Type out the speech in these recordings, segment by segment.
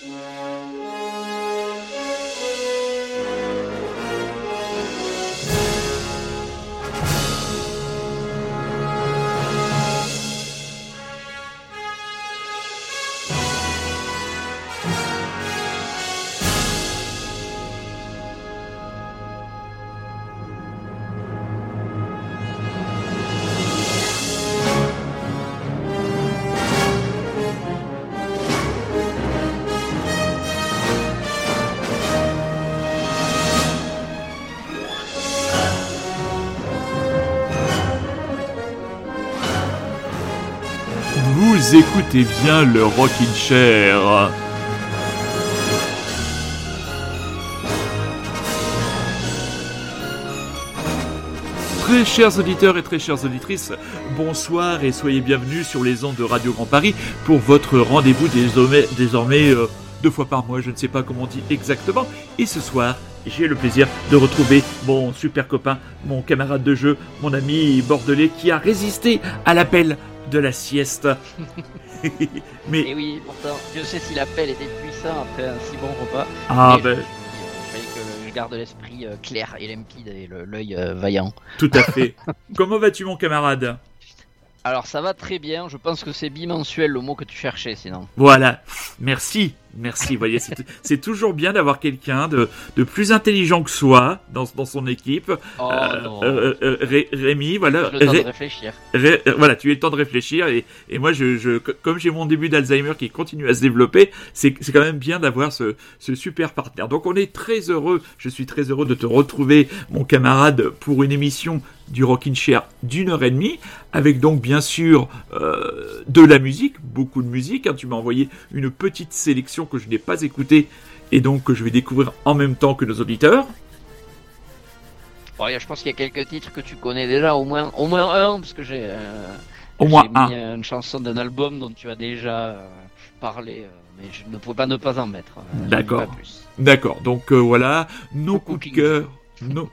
Música écoutez bien le Rockin' Chair. Très chers auditeurs et très chères auditrices, bonsoir et soyez bienvenus sur les ondes de Radio Grand Paris pour votre rendez-vous désormais, désormais euh, deux fois par mois, je ne sais pas comment on dit exactement. Et ce soir, j'ai le plaisir de retrouver mon super copain, mon camarade de jeu, mon ami bordelais qui a résisté à l'appel de la sieste. Mais et oui, pourtant, Dieu sait si l'appel était puissant après un si bon repas. Ah ben. Je, que je garde l'esprit euh, clair et limpide et l'œil euh, vaillant. Tout à fait. Comment vas-tu, mon camarade? Alors, ça va très bien. Je pense que c'est bimensuel le mot que tu cherchais, sinon. Voilà. Merci. Merci, vous voyez, c'est toujours bien d'avoir quelqu'un de, plus intelligent que soi dans, dans son équipe. Oh, euh, euh, euh, Rémi, voilà. Le temps de réfléchir. voilà, tu as le temps de réfléchir et, moi, je, comme j'ai mon début d'Alzheimer qui continue à se développer, c'est quand même bien d'avoir ce, ce super partenaire. Donc on est très heureux, je suis très heureux de te retrouver, mon camarade, pour une émission du Rockin' Chair d'une heure et demie, avec donc bien sûr de la musique, beaucoup de musique. Hein. tu m'as envoyé une petite sélection que je n'ai pas écouté et donc que je vais découvrir en même temps que nos auditeurs. je pense qu'il y a quelques titres que tu connais déjà, au moins, au moins un, parce que j'ai euh, au moins mis une chanson d'un album dont tu as déjà euh, parlé, euh, mais je ne pouvais pas ne pas en mettre. D'accord. D'accord. Donc voilà, nos coups de cœur, nos,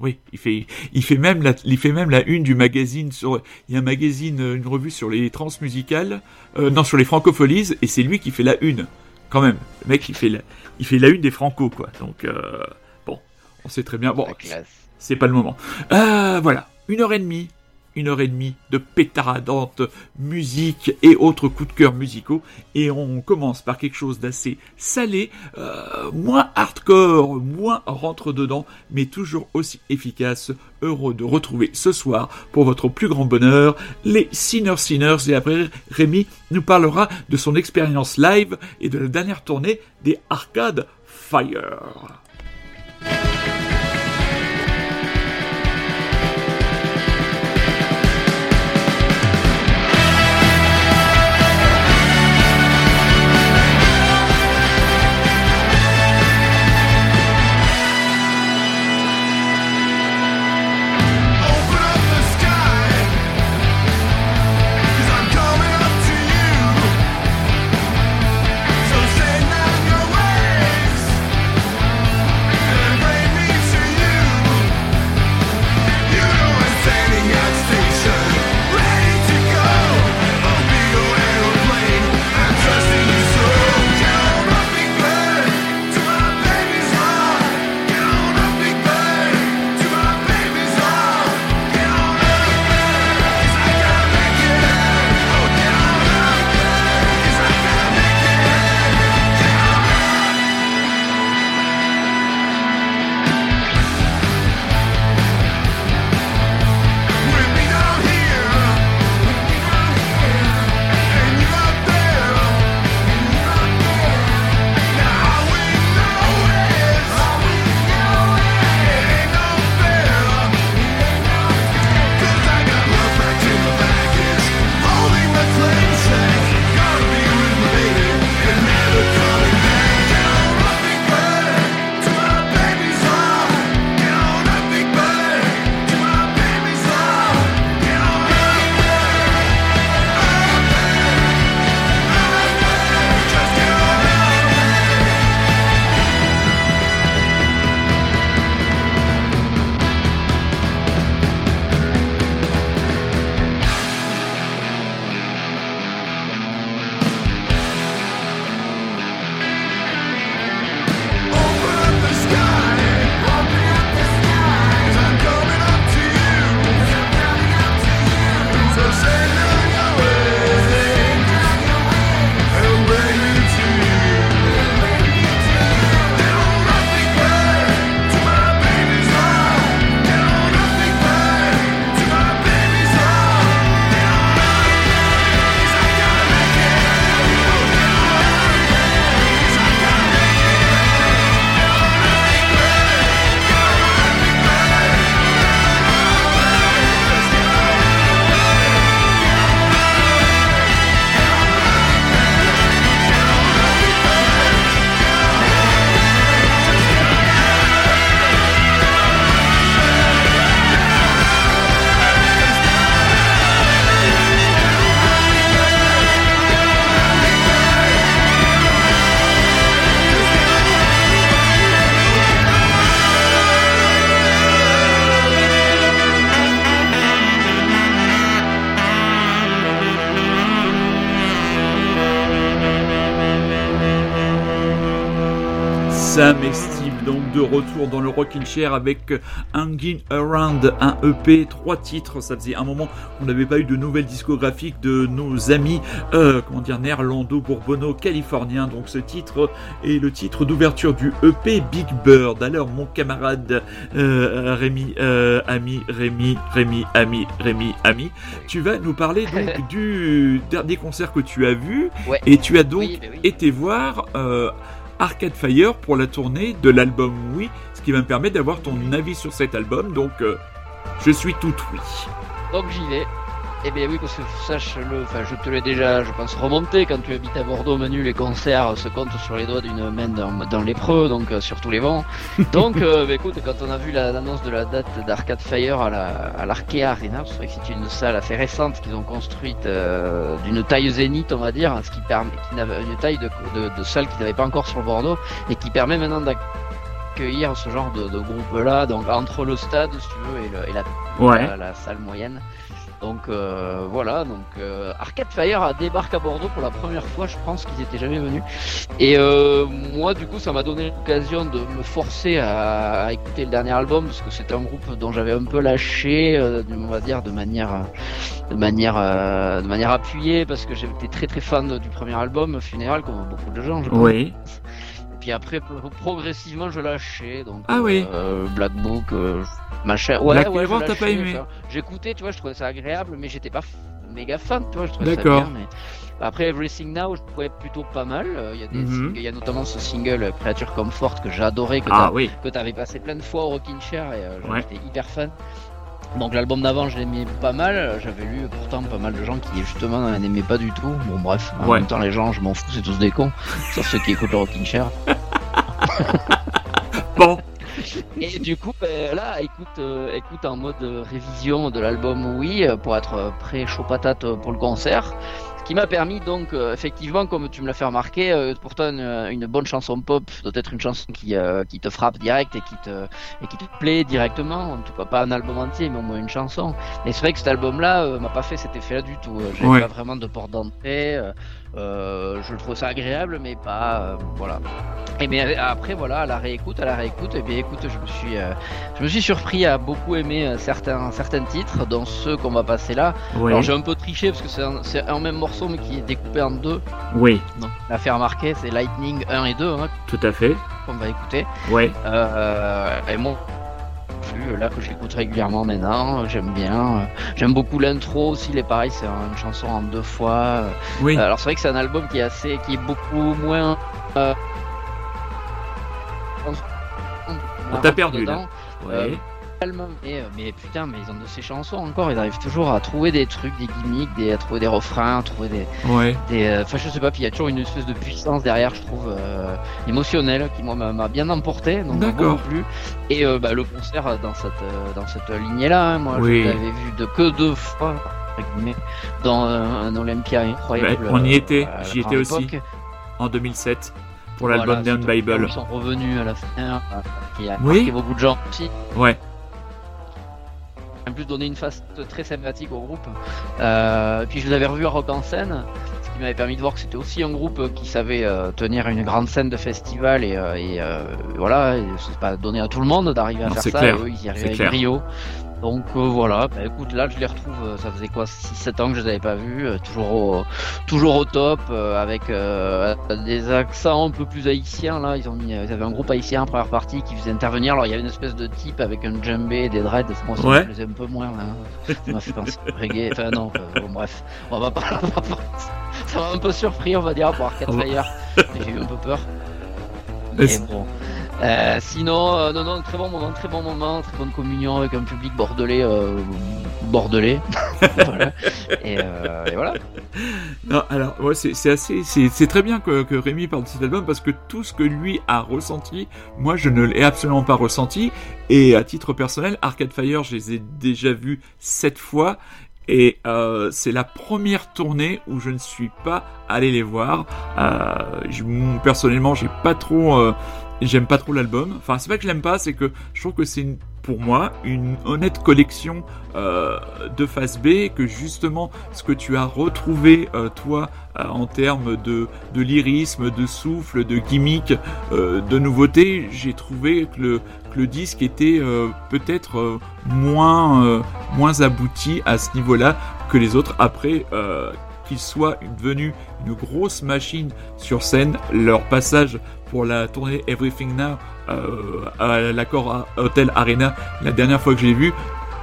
oui, il fait, il fait même la, il fait même la une du magazine sur, il y a un magazine, une revue sur les transmusicales, euh, non, sur les francopholies, et c'est lui qui fait la une, quand même. Le mec, il fait la, il fait la une des franco, quoi. Donc, euh, bon, on sait très bien. Bon, c'est pas le moment. Euh, voilà, une heure et demie une heure et demie de pétaradante musique et autres coups de cœur musicaux. Et on commence par quelque chose d'assez salé, euh, moins hardcore, moins rentre dedans, mais toujours aussi efficace. Heureux de retrouver ce soir, pour votre plus grand bonheur, les Sinners Sinners. Et après, Rémi nous parlera de son expérience live et de la dernière tournée des Arcade Fire. Sam et Steve, donc de retour dans le Rockin' Chair avec Hanging Around, un EP, trois titres. Ça faisait un moment qu'on n'avait pas eu de nouvelles discographiques de nos amis, euh, comment dire, néerlando-bourbono-californiens. Donc ce titre est le titre d'ouverture du EP Big Bird. Alors mon camarade euh, Rémi, euh, ami, Rémi, Rémi, ami, Rémi, ami, tu vas nous parler donc du dernier concert que tu as vu et tu as donc ben été voir. Arcade Fire pour la tournée de l'album Oui, ce qui va me permettre d'avoir ton avis sur cet album. Donc, euh, je suis tout oui. Donc j'y vais. Eh bien oui, parce que sache-le, enfin je te l'ai déjà, je pense, remonté, quand tu habites à Bordeaux, Manu, les concerts se comptent sur les doigts d'une main dans, dans l'épreux, donc euh, sur tous les vents. Donc euh, bah, écoute, quand on a vu l'annonce de la date d'Arcade Fire à l'Arkea la, à Arena, c'est vrai que c'est une salle assez récente qu'ils ont construite euh, d'une taille zénith, on va dire, ce qui permet, qui une taille de, de, salle qui n'avait pas encore sur Bordeaux, et qui permet maintenant d'accueillir ce genre de, de groupe-là, donc entre le stade, si tu veux, et, le, et la, la salle moyenne. Donc euh, voilà, donc euh, Arcade Fire a débarqué à Bordeaux pour la première fois, je pense qu'ils étaient jamais venus. Et euh, moi, du coup, ça m'a donné l'occasion de me forcer à, écouter le dernier album parce que c'était un groupe dont j'avais un peu lâché, on va dire de manière, de manière, de manière appuyée parce que j'étais très très fan du premier album, Funeral, comme beaucoup de gens. Je pense. Oui puis après progressivement je lâchais donc ah oui. euh, Black Book euh, machin ouais Black ouais t'as pas aimé. j'écoutais tu vois je trouvais ça agréable mais j'étais pas méga fan tu vois je trouvais ça bien mais après Everything Now je trouvais plutôt pas mal. Euh, il y a des mhm. il y a notamment ce single Creature Comfort que j'adorais que ah, oui. t'avais passé plein de fois au Rockin' Chair et j'étais hyper fan donc l'album d'avant, je l'aimais pas mal. J'avais lu pourtant pas mal de gens qui justement n'aimaient pas du tout. Bon bref, en même temps les gens, je m'en fous, c'est tous des cons, sauf ceux qui écoutent le Rocking Chair. bon. Et du coup, ben, là, écoute, euh, écoute en mode révision de l'album Oui, pour être prêt chaud patate pour le concert qui m'a permis donc euh, effectivement, comme tu me l'as fait remarquer, euh, pourtant une, une, bonne chanson pop doit être une chanson qui, euh, qui te frappe direct et qui te et qui te plaît directement. En tout cas pas un album entier, mais au moins une chanson. Et c'est vrai que cet album-là m'a pas fait cet effet-là du tout. J'avais pas vraiment de porte d'entrée. Euh, je trouve ça agréable, mais pas euh, voilà. Et bien après voilà, à la réécoute, à la réécoute, et bien écoute, je me suis, euh, je me suis surpris à beaucoup aimer certains, certains titres, dont ceux qu'on va passer là. Alors j'ai un peu triché parce que c'est un, même morceau mais qui est découpé en deux. Oui. Donc la faire remarquer, c'est Lightning 1 et 2. Hein, Tout à fait. Qu'on va écouter. Oui. et moi là que j'écoute régulièrement maintenant, j'aime bien. J'aime beaucoup l'intro aussi, il est pareil, c'est une chanson en deux fois. Oui. Alors c'est vrai que c'est un album qui est assez, qui est beaucoup moins. Euh... On t'a perdu là. Euh, mais, euh, mais putain, mais ils ont de ces chansons encore, ils arrivent toujours à trouver des trucs, des gimmicks, des, à trouver des refrains, à trouver des. Ouais. des euh, enfin, je sais pas, puis il y a toujours une espèce de puissance derrière, je trouve, euh, émotionnelle, qui moi m'a bien emporté, donc beaucoup plus. Et bah, le concert dans cette, dans cette lignée-là, hein, moi je l'avais vu de que deux fois, dans un Olympia incroyable. on y était, j'y étais aussi, en 2007 pour l'album Down Bible. Ils sont revenus à la fin, qui a marqué beaucoup de gens aussi. Ouais en plus donné une face très sympathique au groupe. Euh, puis je les avais revus à Rock en scène, qui m'avait permis de voir que c'était aussi un groupe qui savait euh, tenir une grande scène de festival et, euh, et voilà, c'est pas donné à tout le monde d'arriver à faire ça. Clair. eux, ils y arrivaient avec brio. Donc euh, voilà, bah, écoute, là je les retrouve, euh, ça faisait quoi 6-7 ans que je les avais pas vus, euh, toujours, au, toujours au top, avec des accents un peu plus haïtiens. Là, ils, ont mis, ils avaient un groupe haïtien en première partie qui faisait intervenir. Alors il y avait une espèce de type avec un djembé et des dreads, moi ça me plaisait un peu moins. Là. ça m'a fait penser reggae, enfin non, bon, bref, on va pas, ça m'a un peu surpris, on va dire, pour Arcade Fire, j'ai eu un peu peur. Mais bon. Euh, sinon, euh, non, non, très bon moment, très bon moment, très bonne communion avec un public bordelais, euh, bordelais. voilà. Et, euh, et, voilà. Non, alors, ouais, c'est assez, c'est très bien que, que Rémi parle de cet album parce que tout ce que lui a ressenti, moi, je ne l'ai absolument pas ressenti. Et à titre personnel, Arcade Fire, je les ai déjà vus sept fois. Et euh, c'est la première tournée où je ne suis pas allé les voir. Euh, je, personnellement, j'ai pas trop J'aime pas trop l'album. Enfin, c'est pas que je l'aime pas, c'est que je trouve que c'est une pour moi une honnête collection euh, de phase B que justement ce que tu as retrouvé euh, toi euh, en termes de, de lyrisme, de souffle, de gimmick, de nouveauté, j'ai trouvé que le, que le disque était peut-être moins, moins abouti à ce niveau-là que les autres. Après, qu'il soit devenu une grosse machine sur scène, leur passage pour la tournée Everything Now euh, à l'accord Hotel Arena la dernière fois que j'ai vu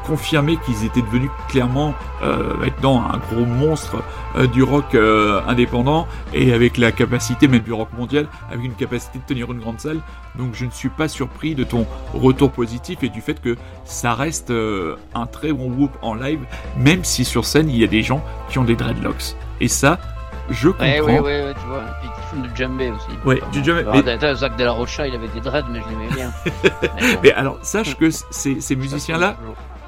confirmé qu'ils étaient devenus clairement euh, maintenant un gros monstre euh, du rock euh, indépendant et avec la capacité même du rock mondial, avec une capacité de tenir une grande salle. Donc je ne suis pas surpris de ton retour positif et du fait que ça reste un très bon groupe en live, même si sur scène il y a des gens qui ont des dreadlocks. Et ça, je comprends. Ouais, ouais, ouais, tu vois. Du djembé aussi. Ouais, du djembé. Mais... Zach de la Rocha, il avait des dreads, mais je l'aimais bien. mais, alors, sache que ces, ces musiciens-là,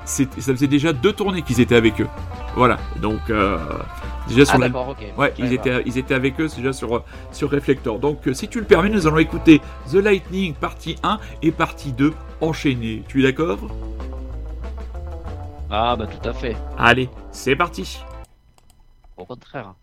ça faisait déjà deux tournées qu'ils étaient avec eux. Voilà, donc euh, déjà sur ah, la... ouais, ils étaient, ils étaient avec eux déjà sur sur Reflector. Donc euh, si tu le permets, nous allons écouter The Lightning partie 1 et partie 2 enchaînées. Tu es d'accord? Ah bah tout à fait. Allez, c'est parti. Au contraire.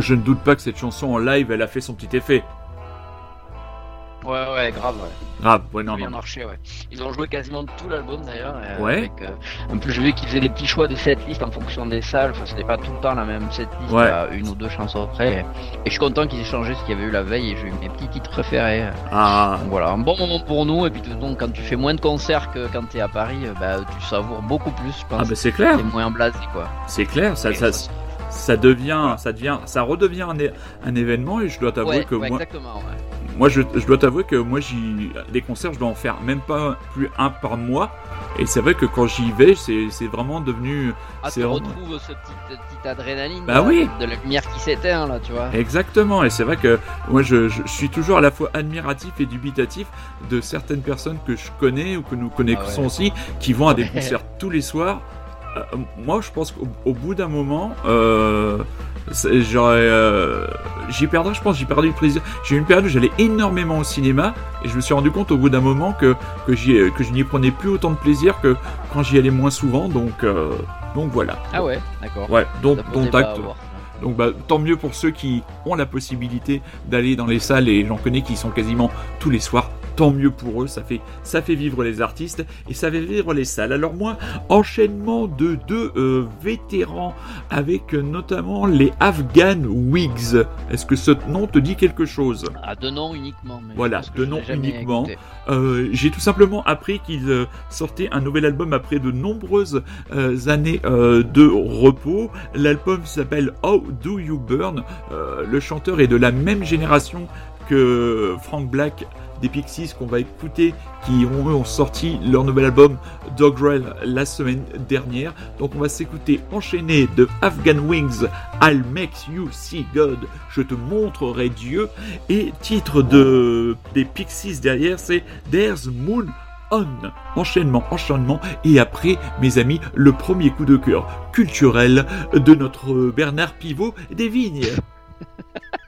Je ne doute pas que cette chanson en live, elle a fait son petit effet. Ouais, ouais, grave, ouais. Grave, ouais, non, bien non. marché, ouais. Ils ont joué quasiment tout l'album d'ailleurs. euh, Ouais. avec, euh, en plus, je vu qu'ils faisaient des petits choix de setlist en fonction des salles. Enfin, c'était pas tout le temps la même setlist, Ouais. à une ou deux chansons près. Et je suis content qu'ils aient changé ce qu'il y avait eu la veille et j'ai eu mes petits titres préférés. Ah, Donc voilà, un bon moment pour nous. Et puis, donc, quand tu fais moins de concerts que quand t'es à Paris, euh, bah, tu savoures beaucoup plus, je pense. ah bah c'est clair, T'es moins blasé, quoi. c'est clair, ça, Et ça, ça, ça devient, ça devient, ça redevient un, événement et je dois t'avouer ouais, que ouais, moi, ouais. moi je, je dois t'avouer que moi j'y, des concerts je dois en faire même pas plus un par mois et c'est vrai que quand j'y vais c'est, vraiment devenu, Ah, tu vraiment- retrouves cette petite, petite adrénaline Bah là, oui. de la lumière qui s'éteint, là, tu vois. Exactement, et c'est vrai que moi je, je suis toujours à la fois admiratif et dubitatif de certaines personnes que je connais ou que nous connaissons Ah aussi qui vont à des concerts tous les soirs. Euh, moi je pense qu'au au bout d'un moment, euh, euh, j'y perdrais, je pense, j'y perdu le plaisir. J'ai eu une période où j'allais énormément au cinéma et je me suis rendu compte au bout d'un moment que, que, je n'y prenais plus autant de plaisir que quand j'y allais moins souvent, donc, euh, donc voilà. Ah ouais, d'accord. Ouais, donc, acte. Donc bah, tant mieux pour ceux qui ont la possibilité d'aller dans les salles et j'en connais qui sont quasiment tous les soirs. Tant mieux pour eux, ça fait ça fait vivre les artistes et ça fait vivre les salles. Alors moi, enchaînement de deux euh, vétérans avec euh, notamment les Afghan Wigs. Est-ce que ce nom te dit quelque chose? Ah, de nom uniquement. Mais Voilà, de nom uniquement. Euh, J'ai tout simplement appris qu'ils euh, sortaient un nouvel album après de nombreuses euh, années euh, de repos. L'album s'appelle How Do You Burn? Euh, le chanteur est de la même génération que Frank Black des Pixies qu'on va écouter, qui ont, sorti leur nouvel album Dogrel la semaine dernière. Donc on va s'écouter enchaîné de Afghan Wings, I'll Make You See God, je te montrerai Dieu. Et titre de des Pixies derrière, c'est There's Moon On. Enchaînement, enchaînement. Et après, mes amis, le premier coup de cœur culturel de notre Bernard Pivot des Vignes.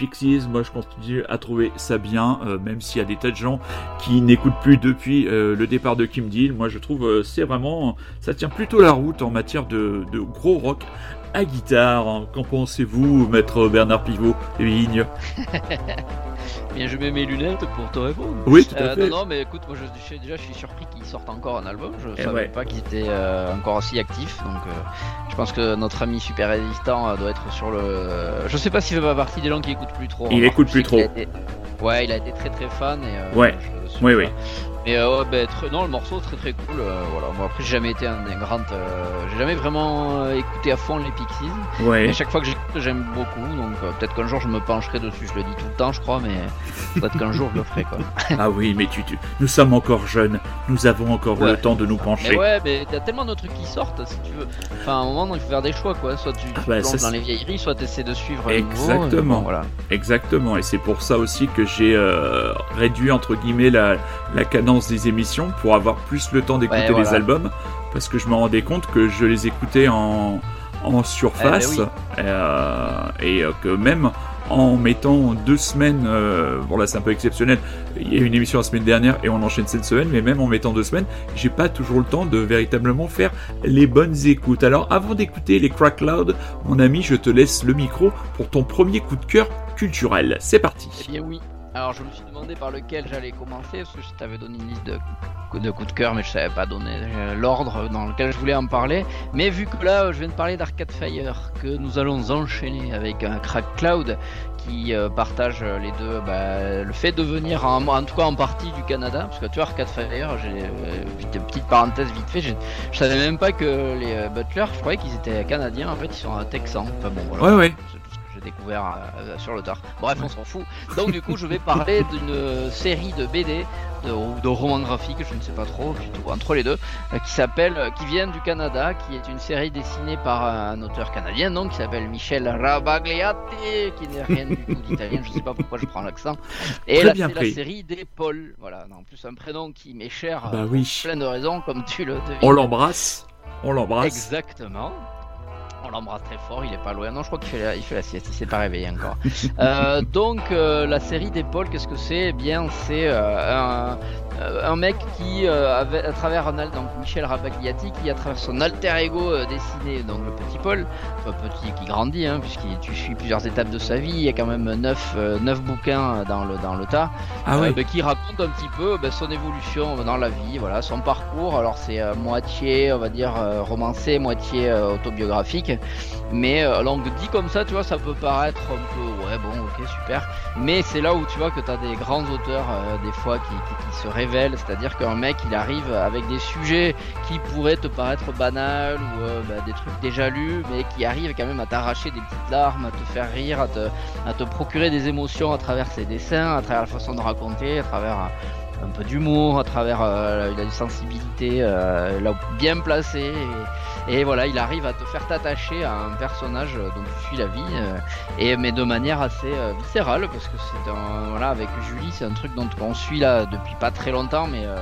Pixies, moi je continue à trouver ça bien, euh, même s'il y a des tas de gens qui n'écoutent plus depuis euh, le départ de Kim Deal. Moi je trouve euh, c'est vraiment, ça tient plutôt la route en matière de, gros rock à guitare. Qu'en pensez-vous, maître Bernard Pivot et Bien, je mets mes lunettes pour te répondre. Oui, tout à Euh, fait. non, non, mais écoute, moi je, je- déjà je suis surpris qu'ils sortent encore un album. Je Eh savais ouais. pas qu'ils étaient euh, encore aussi actifs. Donc euh, je pense que notre ami super résistant euh, doit être sur le. je sais pas s'il fait pas partie des gens qui écoutent plus trop. Il Remarque, écoute plus trop. été- Ouais, il a été très très fan et. euh, Ouais. je suis Oui, oui. Mais euh, ouais, bah, très- non, le morceau très très cool. euh, voilà, moi après j'ai jamais été un, un grand, euh, j'ai jamais vraiment euh, écouté à fond les Pixies. Ouais. Et à chaque fois que j'écoute, j'aime beaucoup. Donc peut-être qu'un jour je me pencherai dessus. Je le dis tout le temps, je crois, mais peut-être qu'un jour je le ferai quoi. Ah oui, mais tu, tu- nous sommes encore jeunes, nous avons encore Ouais. le temps de nous Mais pencher. ouais, mais t'as tellement de trucs qui sortent si tu veux. Enfin, à un moment, il faut faire des choix quoi. Soit tu, Ah bah, ça, dans les vieilleries, soit tu essaies de suivre Exactement. bon, voilà. Exactement, et c'est pour ça aussi que j'ai réduit entre guillemets la, la cadence des émissions pour avoir plus le temps d'écouter Ouais, les albums, parce que je me rendais compte que je les écoutais en, en surface, Eh ben euh, et euh, que même en mettant deux semaines, euh, bon là c'est un peu exceptionnel, il y a eu une émission la semaine dernière et on enchaîne cette semaine, mais même en mettant deux semaines, j'ai pas toujours le temps de véritablement faire les bonnes écoutes. Alors avant d'écouter les Crack Loud, mon ami, je te laisse le micro pour ton premier coup de cœur culturel. C'est parti. Eh bien oui. Alors je me suis demandé par lequel j'allais commencer parce que je t'avais donné une liste de, de coups de cœur mais je savais pas donner euh, l'ordre dans lequel je voulais en parler. Mais vu que là je viens de parler d'Arcade Fire, que nous allons enchaîner avec un Crack Cloud qui euh, partage les deux bah, le fait de venir en, en tout cas en partie du Canada parce que tu vois Arcade Fire j'ai euh, vite- petite parenthèse vite fait je savais même pas que les euh, Butler je croyais qu'ils étaient canadiens en fait ils sont texans enfin bon voilà Ouais, ouais. J'ai découvert euh, sur le tard. Bref, on s'en fout. Donc du coup, je vais parler d'une euh, série de BD de, ou de romans graphiques, je ne sais pas trop, plutôt entre les deux, euh, qui s'appelle, euh, qui vient du Canada, qui est une série dessinée par un auteur canadien, donc qui s'appelle Michel Rabagliati, qui n'est rien du tout d'italien. Je sais pas pourquoi je prends l'accent. Et là, bien c'est la série des Paul. Voilà, en plus un prénom qui m'est cher, Bah euh, oui. plein de raisons, comme tu le devines. On l'embrasse. On l'embrasse. Exactement. On l'embrasse très fort, il est pas loin. Non, je crois qu'il fait la, il fait la sieste, il s'est pas réveillé encore. Euh, donc, euh, la série d'épaule, qu'est-ce que c'est? Eh bien, c'est euh, un, un mec qui, avait, à travers un donc Michel Rabagliati, qui à travers son alter ego dessiné, donc le petit Paul, enfin, petit qui grandit, hein, puisqu'il tu suis plusieurs étapes de sa vie. Il y a quand même neuf, euh, neuf bouquins dans le dans le tas. Ah bah, qui raconte un petit peu bah, son évolution dans la vie, voilà, son parcours. Alors c'est moitié, on va dire, romancé, moitié autobiographique. Mais euh, alors dit comme ça, tu vois, ça peut paraître un peu, ouais, bon, ok, super. Mais c'est là où tu vois que tu as des grands auteurs, euh, des fois, qui, se révèlent. C'est-à-dire qu'un mec, il arrive avec des sujets qui pourraient te paraître banals ou euh, bah, des trucs déjà lus, mais qui arrivent quand même à t'arracher des petites larmes, à te faire rire, à te, procurer des émotions à travers ses dessins, à travers la façon de raconter, à travers un, un peu d'humour, à travers euh, il a une sensibilité euh, bien placée. Et voilà, il arrive à te faire t'attacher à un personnage dont tu suis la vie, euh, et mais de manière assez euh, viscérale, parce que c'est un voilà avec Julie, c'est un truc dont on suit là depuis pas très longtemps, mais euh,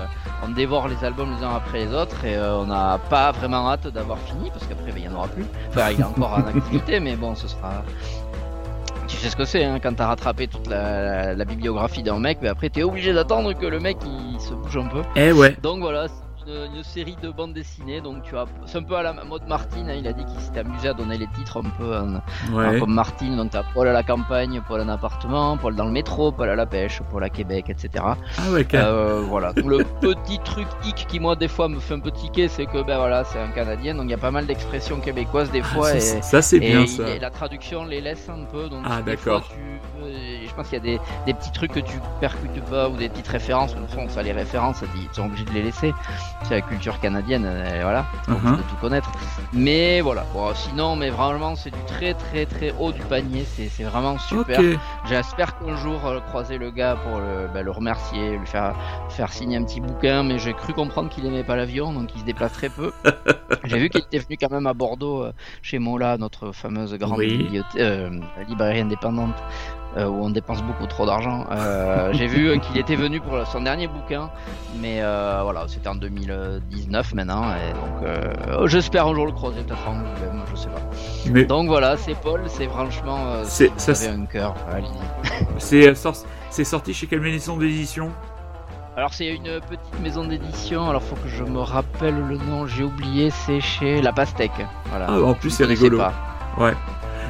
on dévore les albums les uns après les autres, et on n'a pas vraiment hâte d'avoir fini, parce qu'après ben, il y en aura plus. Enfin, il est encore en activité, mais bon, ce sera tu sais ce que c'est hein, quand t'as rattrapé toute la, la- la bibliographie d'un mec, mais après t'es obligé d'attendre que le mec il se bouge un peu. Eh ouais. Donc voilà, une, une série de bandes dessinées. Donc tu as, c'est un peu à la mode Martine. hein, il a dit qu'il s'était amusé à donner les titres un peu en- en- Ouais. comme Martine. Donc t'as Paul à la campagne, Paul en appartement, Paul dans le métro, Paul à la pêche, Paul à Québec, etc. Ah ouais. Euh, voilà. Donc, le petit truc hic qui moi des fois me fait un peu tiquer, c'est que ben voilà, c'est un Canadien, donc il y a pas mal d'expressions québécoises des Ah, fois. et, ça, c'est bien il- ça. et la traduction les laisse un peu. Donc Ah, des d'accord. fois, tu- euh, je pense qu'il y a des, des petits trucs que tu percutes pas ou des petites références. Au fond, ça les références, ils sont obligés de les laisser. C'est la culture canadienne, euh, voilà, ils sont obligés Mhm. de tout connaître. Mais voilà. Bon, sinon, mais vraiment, c'est du très très très haut du panier. C'est vraiment super. J'espère qu'un jour euh, croiser le gars pour le, bah, le remercier, lui faire, faire signer un petit bouquin, mais j'ai cru comprendre qu'il aimait pas l'avion, donc il se déplace très peu. j'ai vu qu'il était venu quand même à Bordeaux, euh, chez Mola, notre fameuse grande Oui. euh, librairie indépendante, où on dépense beaucoup trop d'argent. J'ai vu qu'il était venu pour son dernier bouquin, mais voilà, c'était en 2019 maintenant, et donc j'espère un jour le croiser peut-être en même, je sais pas. Mais... Donc voilà, c'est Paul, c'est franchement, c'est ça, un cœur. c'est c'est sorti chez quelle maison d'édition? Alors c'est une petite maison d'édition, alors faut que je me rappelle le nom, j'ai oublié, c'est chez La Pastèque. Voilà. Ah, en plus c'est rigolo. Ouais.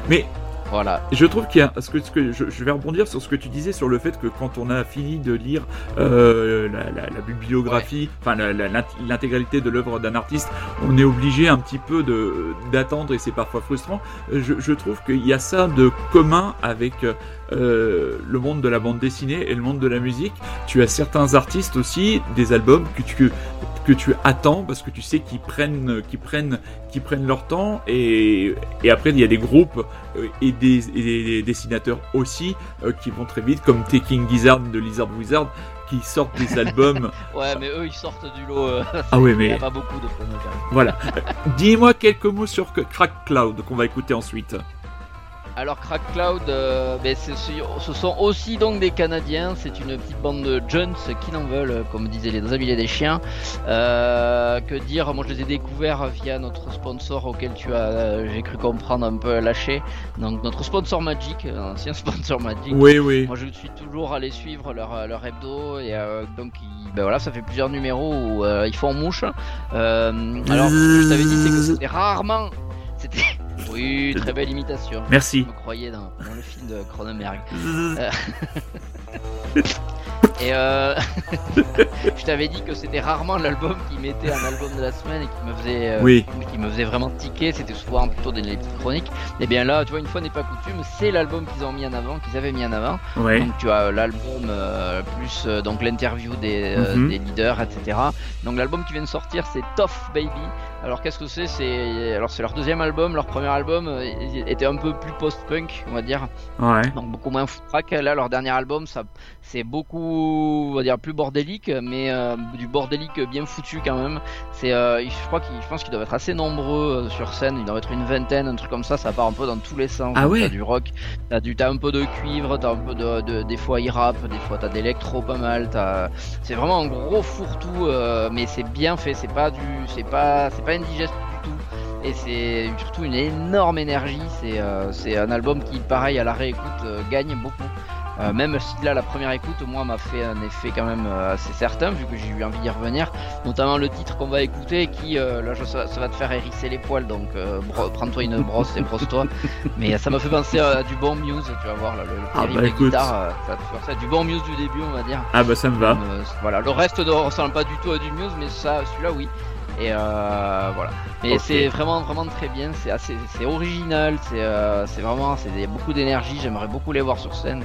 Mais voilà. Je trouve qu'il y a. Ce que, ce que je, vais rebondir sur ce que tu disais sur le fait que quand on a fini de lire euh, la, bibliographie, enfin l'intégralité de l'œuvre d'un artiste, on est obligé un petit peu de d'attendre et c'est parfois frustrant. Je, je trouve qu'il y a ça de commun avec euh, le monde de la bande dessinée et le monde de la musique. Tu as certains artistes aussi, des albums que tu que tu attends parce que tu sais qu'ils prennent, qu'ils prennent, qu'ils prennent leur temps et, et après il y a des groupes euh, et des, dessinateurs aussi euh, qui vont très vite comme Taking Gizzard de Lizard Wizard qui sortent des albums. ouais, mais eux ils sortent du lot. Euh, ah ouais, mais il n'y a pas beaucoup de Voilà. Dis-moi quelques mots sur Crack Cloud qu'on va écouter ensuite. Alors Crack Cloud, euh, ben, ce sont aussi donc des Canadiens, c'est une petite bande de jeunes qui n'en veulent, comme disaient les amis des chiens. Euh, que dire, moi je les ai découverts via notre sponsor auquel tu as, euh, j'ai cru comprendre, un peu lâché. Donc notre sponsor Magic, ancien sponsor Magic. Oui, oui. Moi je suis toujours allé suivre leur, leur hebdo et donc ben voilà, ça fait plusieurs numéros où ils font mouche. alors ce que je t'avais dit c'est que c'était rarement... C'était oui, très belle imitation. Merci. Je me croyais dans, le film de Cronenberg. Euh, et euh, je t'avais dit que c'était rarement l'album qui mettait un album de la semaine et qui me faisait, euh, qui me faisait vraiment tiquer. C'était souvent plutôt des petites chroniques. Et eh bien là, tu vois, une fois n'est pas coutume, c'est l'album qu'ils ont mis en avant, qu'ils avaient mis en avant. Donc tu as l'album plus donc l'interview des, mhm. des, leaders, etc. Donc l'album qui vient de sortir, c'est Tough Baby. Alors qu'est-ce que c'est? C'est alors c'est leur deuxième album. Leur premier album euh, était un peu plus post-punk, on va dire. Ouais. Donc beaucoup moins frac. Là, leur dernier album, ça c'est beaucoup, on va dire plus bordélique, mais euh, du bordélique bien foutu quand même. C'est, euh, je crois qu'ils, je pense qu'ils doivent être assez nombreux sur scène. Ils doivent être une vingtaine, un truc comme ça. Ça part un peu dans tous les sens. Ah ouais. T'as du rock, t'as du, t'as un peu de cuivre, t'as un peu de, des fois ils rap, des fois t'as d'électro pas mal. T'as, c'est vraiment un gros fourre-tout, mais c'est bien fait. C'est pas du, c'est pas, c'est pas indigeste du tout. Et c'est surtout une énorme énergie. C'est euh, un album qui, pareil, à la réécoute, euh, gagne beaucoup. Euh, même si là la première écoute moi m'a fait un effet quand même euh, assez certain vu que j'ai eu envie d'y revenir. Notamment le titre qu'on va écouter qui là ça, va te faire hérisser les poils donc prends-toi une brosse et brosse-toi. Mais ça m'a fait penser à du bon Muse tu vas voir là, le, ah bah, guitare ça te fait du bon Muse du début on va dire. Ah bah ça me va. Voilà le reste ne ressemble pas du tout à du Muse mais ça celui-là oui et euh, voilà. Mais c'est vraiment vraiment très bien. C'est assez, c'est original. C'est euh, vraiment, c'est beaucoup d'énergie. J'aimerais beaucoup les voir sur scène.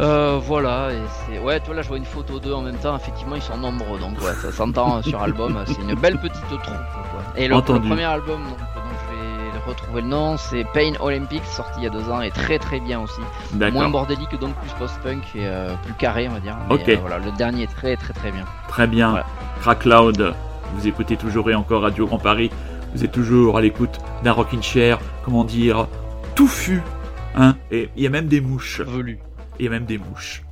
Euh, voilà. Et c'est ouais. Toi là, je vois une photo d'eux en même temps. Effectivement, ils sont nombreux. Donc ouais, ça s'entend sur album. C'est une belle petite troupe. Quoi. Et le, premier album donc, dont je vais retrouver le nom, c'est Pain Olympics, sorti il y a deux ans et très très bien aussi. Moins bordélique donc plus post-punk et euh, plus carré on va dire. ok. Euh, voilà, le dernier est très très très bien. Très bien. Voilà. Crack Loud. Vous écoutez toujours et encore Radio Grand Paris. Vous êtes toujours à l'écoute d'un rockin' chair, comment dire, touffu. Hein et il y a même des mouches. Velu. Il y a même des mouches.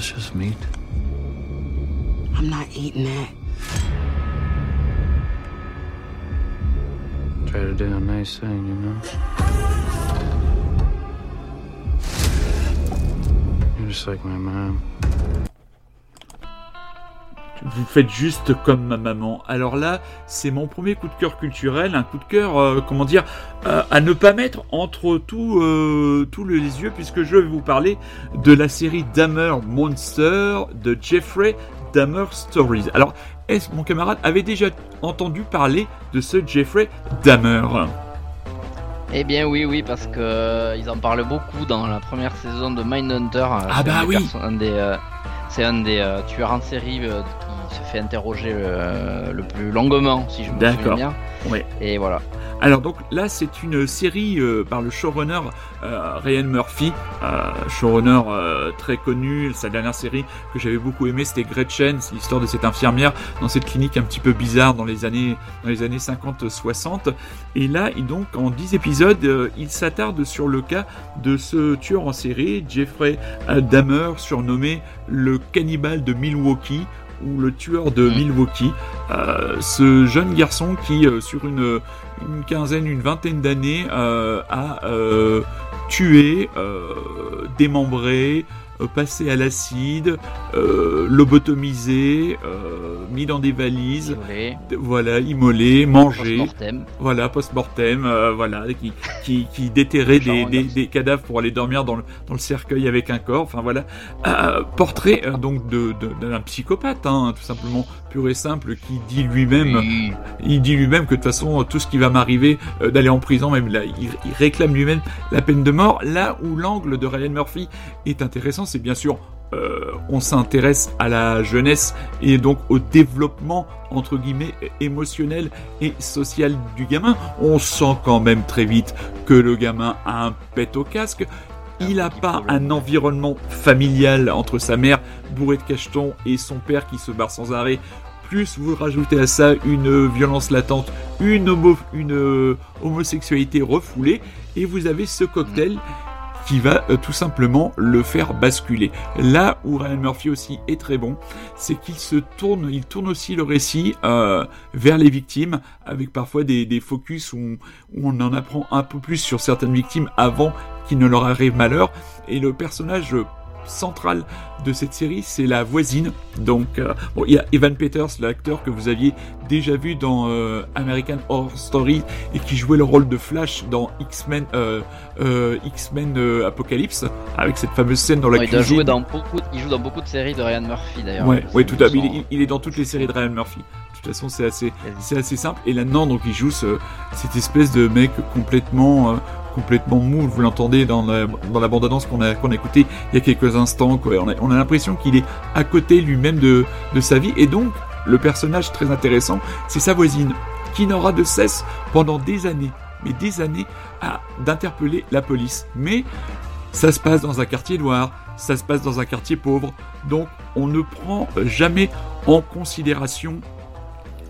It's just meat. I'm not eating that. Try to do a nice thing, you know? You're just like my mom. Vous faites juste comme ma maman. Alors là, c'est mon premier coup de cœur culturel, un coup de cœur, euh, comment dire, euh, à ne pas mettre entre tous euh, les yeux, puisque je vais vous parler de la série Dahmer Monster de Jeffrey Dahmer Stories. Alors, est-ce mon camarade avait déjà entendu parler de ce Jeffrey Dahmer? Eh bien oui, oui, parce que ils en parlent beaucoup dans la première saison de Mindhunter. Ah bah oui. C'est un des tueurs en série se fait interroger le plus longuement, si je me souviens bien. Ouais. Et voilà. Alors donc là c'est une série euh, par le showrunner euh, Ryan Murphy, euh, showrunner euh, très connu. Sa dernière série que j'avais beaucoup aimé c'était Gretchen, c'est l'histoire de cette infirmière dans cette clinique un petit peu bizarre dans les années dans les années 50-60. Et là il, donc en 10 épisodes il s'attarde sur le cas de ce tueur en série Jeffrey Dahmer surnommé le cannibale de Milwaukee ou le tueur de mm. Milwaukee, euh, ce jeune garçon qui, euh, sur une, une, quinzaine, une vingtaine d'années, euh, a tué, démembré, passé à l'acide, euh, lobotomisé, euh, mis dans des valises, voilà, immolé, mangé, post voilà, post-mortem, voilà, qui, qui, qui déterrait des, des, des, cadavres pour aller dormir dans le, dans le cercueil avec un corps, enfin voilà, portrait donc de, d'un psychopathe, hein, tout simplement pur et simple, qui dit lui-même, il dit lui-même que de toute façon tout ce qui va m'arriver d'aller en prison, même là, il, il réclame lui-même la peine de mort. Là où l'angle de Ryan Murphy est intéressant, c'est bien sûr euh, on s'intéresse à la jeunesse et donc au développement entre guillemets émotionnel et social du gamin. On sent quand même très vite que le gamin a un pet au casque. Il n'a pas un environnement familial entre sa mère bourrée de cachetons et son père qui se barre sans arrêt. Plus vous rajoutez à ça une violence latente, une, euh, homosexualité refoulée, et vous avez ce cocktail qui va euh, tout simplement le faire basculer. Là où Ryan Murphy aussi est très bon, c'est qu'il se tourne, il tourne aussi le récit euh, vers les victimes, avec parfois des, focus où on, en apprend un peu plus sur certaines victimes avant qu'il ne leur arrive malheur. Et le personnage centrale de cette série, c'est la voisine. Donc, euh, bon, il y a Evan Peters, l'acteur que vous aviez déjà vu dans euh, American Horror Story et qui jouait le rôle de Flash dans X-Men, euh, X-Men Apocalypse, avec cette fameuse scène dans la cuisine. Il, jouer dans beaucoup, il joue dans beaucoup de séries de Ryan Murphy d'ailleurs. Ouais, ouais, tout à fait. Il, est dans toutes les séries de Ryan Murphy. De toute façon, c'est assez, c'est assez simple. Et là-dedans, donc, il joue cette espèce de mec complètement complètement mou. Vous l'entendez dans la, qu'on a, qu'on a écouté il y a quelques instants. On a, on a l'impression qu'il est à côté lui-même de, de sa vie. Et donc, le personnage très intéressant, c'est sa voisine. qui n'aura de cesse pendant des années, mais des années, à d'interpeller la police. Mais ça se passe dans un quartier noir, ça se passe dans un quartier pauvre, donc on ne prend jamais en considération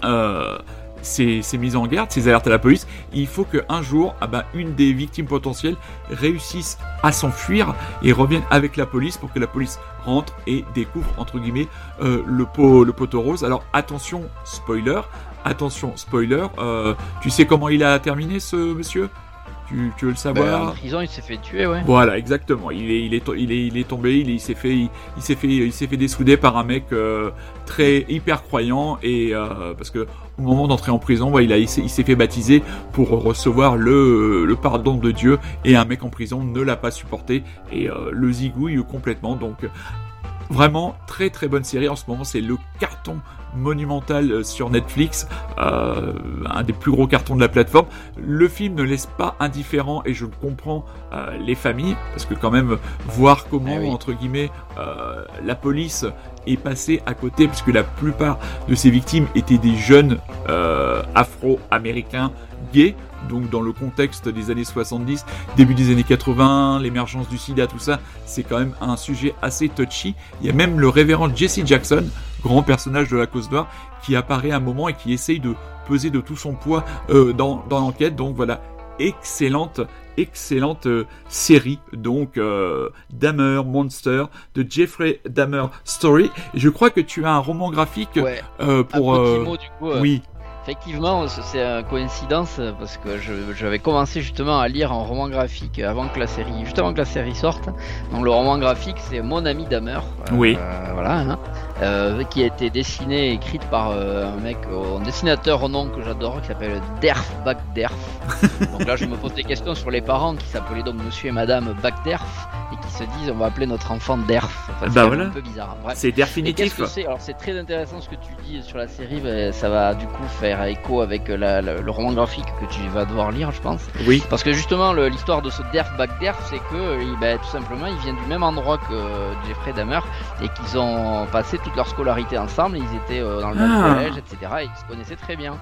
euh, ces, mises en garde, ces alertes à la police. Il faut qu'un jour, ah ben, une des victimes potentielles réussisse à s'enfuir et revienne avec la police pour que la police rentre et découvre entre guillemets euh, le pot le poteau rose. Alors attention spoiler, attention spoiler. euh, tu sais comment il a terminé ce monsieur? Tu, tu veux le Ben, savoir en prison, il s'est fait tuer, ouais. voilà, exactement. Il est, il est, to- il est, il est tombé, il, s'est fait, il, il s'est fait, il s'est fait dessouder par un mec euh, très hyper croyant et euh, parce que au moment d'entrer en prison, ouais, il a, il s'est il s'est fait baptiser pour recevoir le, le pardon de Dieu et un mec en prison ne l'a pas supporté et euh, le zigouille complètement. Donc vraiment très très bonne série en ce moment. C'est le carton monumental euh, sur Netflix, euh, un des plus gros cartons de la plateforme. Le film ne laisse pas indifférent et je comprends euh, les familles parce que quand même voir comment Ah oui. entre guillemets euh, la police est passée à côté puisque la plupart de ces victimes étaient des jeunes euh, afro-américains gays donc dans le contexte des années 70, début des années 80, l'émergence du sida, tout ça, c'est quand même un sujet assez touchy. Il y a même le révérend Jesse Jackson, grand personnage de la cause noire, qui apparaît à un moment et qui essaye de peser de tout son poids euh, dans, dans l'enquête. Donc voilà, excellente, excellente euh, série. Donc euh, Dahmer Monster de Jeffrey Dahmer Story. Je crois que tu as un roman graphique Ouais. euh, Un pour. petit euh, mot du coup. euh, oui, Effectivement, c'est une coïncidence euh, parce que j'avais commencé justement à lire un roman graphique avant que la série, juste avant que la série sorte. Donc le roman graphique, c'est Mon ami Damer. euh, Oui. voilà. hein, euh, qui a été dessiné et écrite par euh, un mec, euh, un dessinateur au nom que j'adore, qui s'appelle Derf Bagderf. donc là, je me pose des questions sur les parents qui s'appelaient donc Monsieur et Madame Bagderf et qui se disent on va appeler notre enfant Derf. Enfin, c'est Bah voilà. un peu bizarre. c'est définitif. c'est Alors c'est très intéressant ce que tu dis sur la série, ça va du coup faire écho avec la- la- le roman graphique que tu vas devoir lire, je pense. Oui, Parce que justement l'histoire de ce Derf Bagderf, c'est que ben, tout simplement il vient du même endroit que Jeffrey Dahmer et qu'ils ont passé toute leur scolarité ensemble, ils étaient euh, dans le même Ah. collège, etc. Et ils se connaissaient très bien.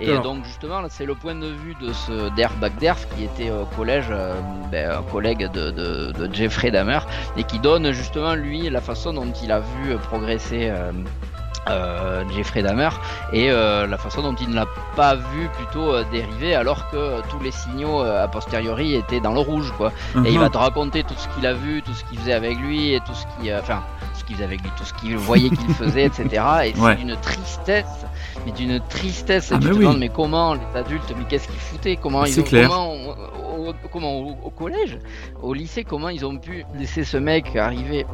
Et donc justement, c'est le point de vue de ce Derf Bagderf qui était au collège, euh, ben, collègue de, de- de Jeffrey Dahmer, et qui donne justement lui la façon dont il a vu progresser. euh, euh, Jeffrey Dahmer et euh, la façon dont il ne l'a pas vu plutôt euh, dériver alors que euh, tous les signaux euh, a posteriori étaient dans le rouge quoi et il Mhm. va te raconter tout ce qu'il a vu tout ce qu'il faisait avec lui et tout ce qui euh, enfin ce qu'il faisait avec lui tout ce qu'il voyait qu'il faisait etc et Ouais. c'est d'une tristesse mais d'une tristesse Ah, tu mais te oui. demandes mais comment les adultes mais qu'est-ce qu'ils foutaient? Comment ils ont clair. comment au, au- comment au, au collège au lycée comment ils ont pu laisser ce mec arriver?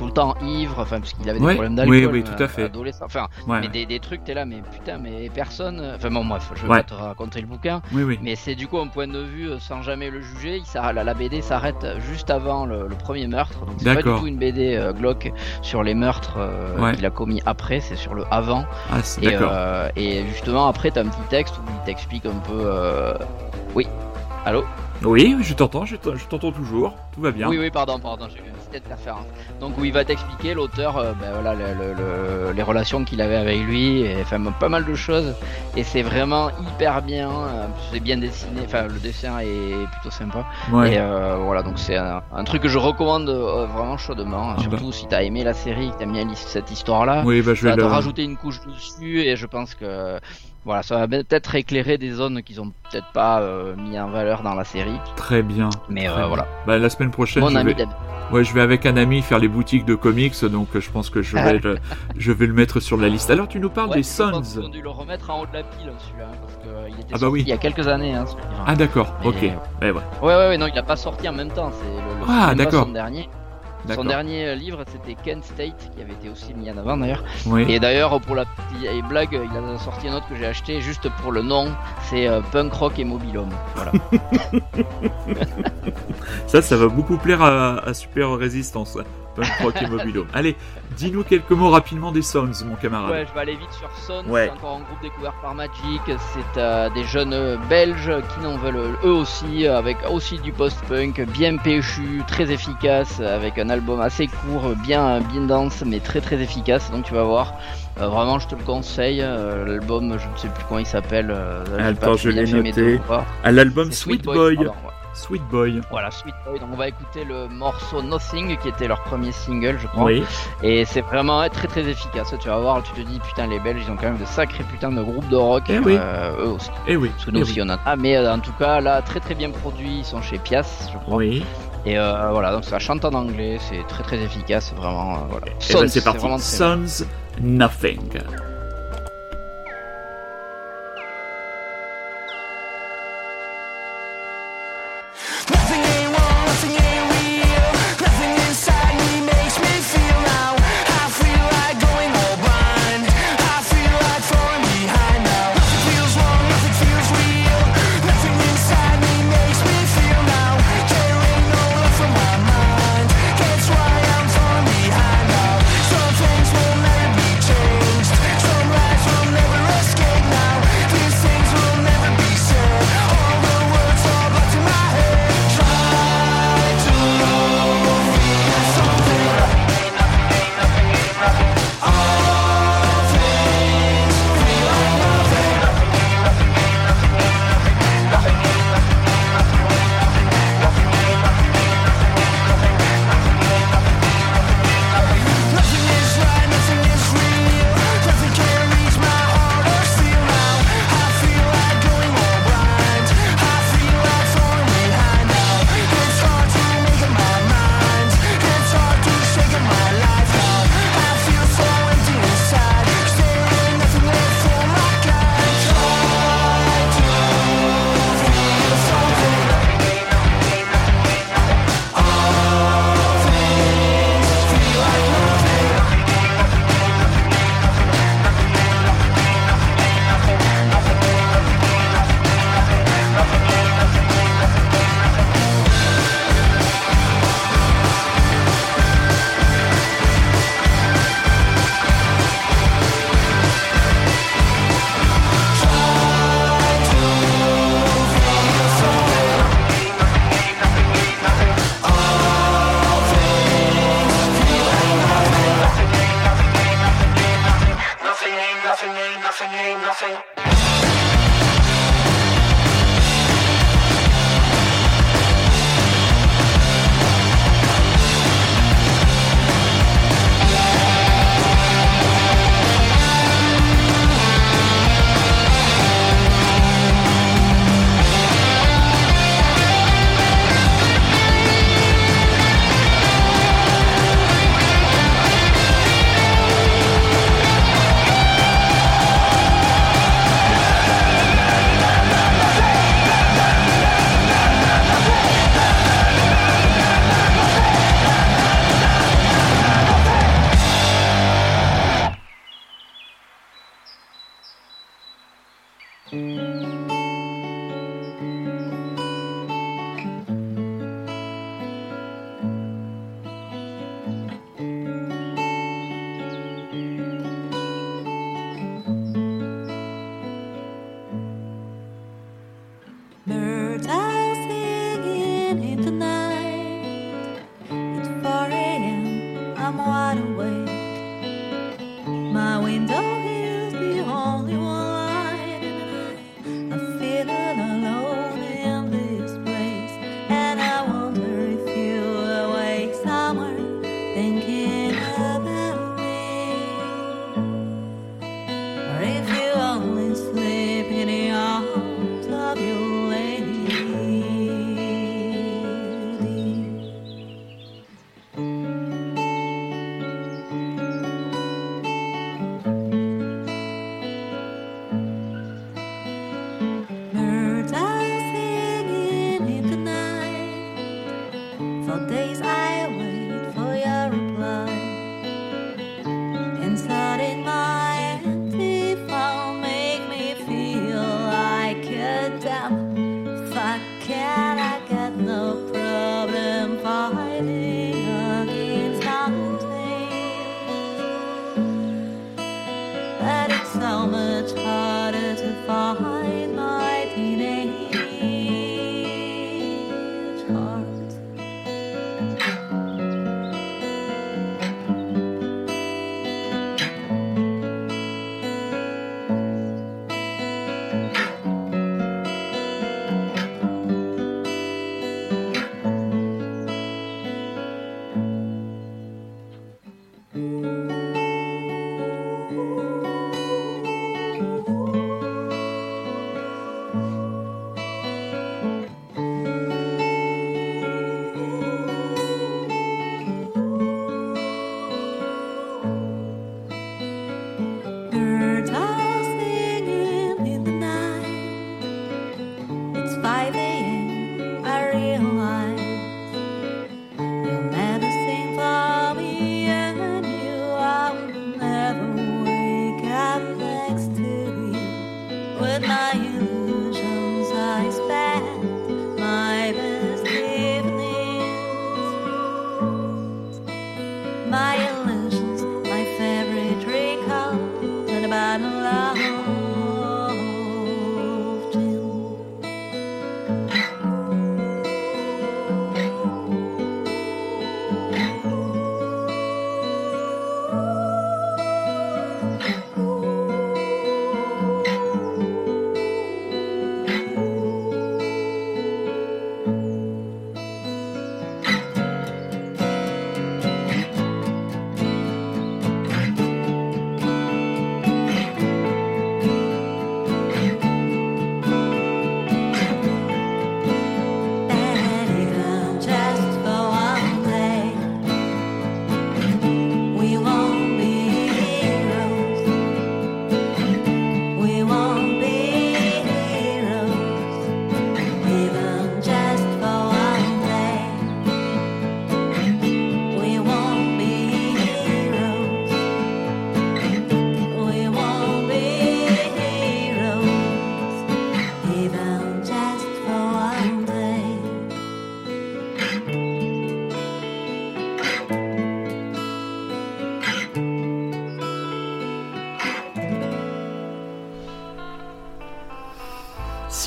Tout le temps ivre enfin parce qu'il avait des Ouais, problèmes oui, d'alcool oui, tout à euh, fait. adolescent. Enfin Ouais, mais des, des trucs t'es là mais putain mais personne enfin bon bref je vais pas te raconter le bouquin. Oui, oui. mais c'est du coup un point de vue euh, sans jamais le juger. Il la, la BD s'arrête juste avant le, le premier meurtre. Donc c'est pas du tout une BD euh, glauque sur les meurtres euh, qu'il a commis après c'est sur le avant. Ah, et, euh, et justement après t'as un petit texte où il t'explique un peu euh, oui. Allô? Oui, je t'entends, je t'en- je t'entends toujours. Tout va bien. oui, oui, pardon, pardon, j'ai eu une petite interférence. Donc, où il va t'expliquer, l'auteur, euh, ben voilà, le- le- le- les relations qu'il avait avec lui, et enfin, pas mal de choses. Et c'est vraiment hyper bien, euh, c'est bien dessiné, enfin, le dessin est plutôt sympa. Ouais. Et euh, voilà, donc c'est un, un truc que je recommande euh, vraiment chaudement, Ah surtout si t'as aimé la série, que t'aimes bien cette histoire-là. Oui, bah je vais le. rajouter une couche dessus, et je pense que. Voilà, ça va peut-être éclairer des zones qu'ils ont peut-être pas euh, mis en valeur dans la série, Très bien. mais Très euh, bien. voilà. Bah, la semaine prochaine, Mon je ami vais... Ouais, je vais avec un ami faire les boutiques de comics, donc euh, je pense que je vais, le... je vais le mettre sur la liste. Alors, tu nous parles Ouais, des Sons. ont dû le remettre en haut de la pile celui-là, hein, parce qu'il était Ah bah sorti oui. il y a quelques années. Hein. Ah, d'accord, ok. Ouais, ouais. Ouais, ouais, non, il a pas sorti en même temps. C'est le, le Ah, d'accord. Son dernier. Son dernier euh, livre, c'était Kent State, qui avait été aussi mis en avant d'ailleurs. Oui. Et d'ailleurs, pour la petite blague, il a sorti un autre que j'ai acheté juste pour le nom. C'est euh, Punk Rock et Mobile Home. Voilà. Ça, ça va beaucoup plaire à, à Super Résistance. Punk rock et mobilhome. Allez, dis-nous quelques mots rapidement des Sons, mon camarade. Ouais, je vais aller vite sur Son. Ouais. C'est encore un groupe découvert par Magic. C'est euh, des jeunes euh, belges qui n'en veulent euh, eux aussi, avec aussi du post-punk, bien péchu, très efficace, avec un album assez court, bien bien dense, mais très très efficace. Donc tu vas voir. Euh, vraiment, je te le conseille. Euh, L'album, je ne sais plus comment il s'appelle. euh, j'ai Attends, pas je l'ai fait mes noté. À l'album Sweet Boy. pardon, ouais. Sweet Boy. Voilà, Sweet Boy. Donc on va écouter le morceau Nothing, qui était leur premier single, je crois. Oui. Et c'est vraiment très très efficace. Tu vas voir, tu te dis putain les Belges ils ont quand même de sacrés putains de groupes de rock. Eh oui. euh, eux aussi. Eh oui. Parce que nous eh aussi on a. Ah mais euh, en tout cas là très très bien produit. Ils sont chez Pias, je crois. Oui. Et euh, voilà donc ça chante en anglais. C'est très très efficace vraiment. euh, voilà. Et Sons, ben c'est parti. vraiment. Sons, Nothing. Nothing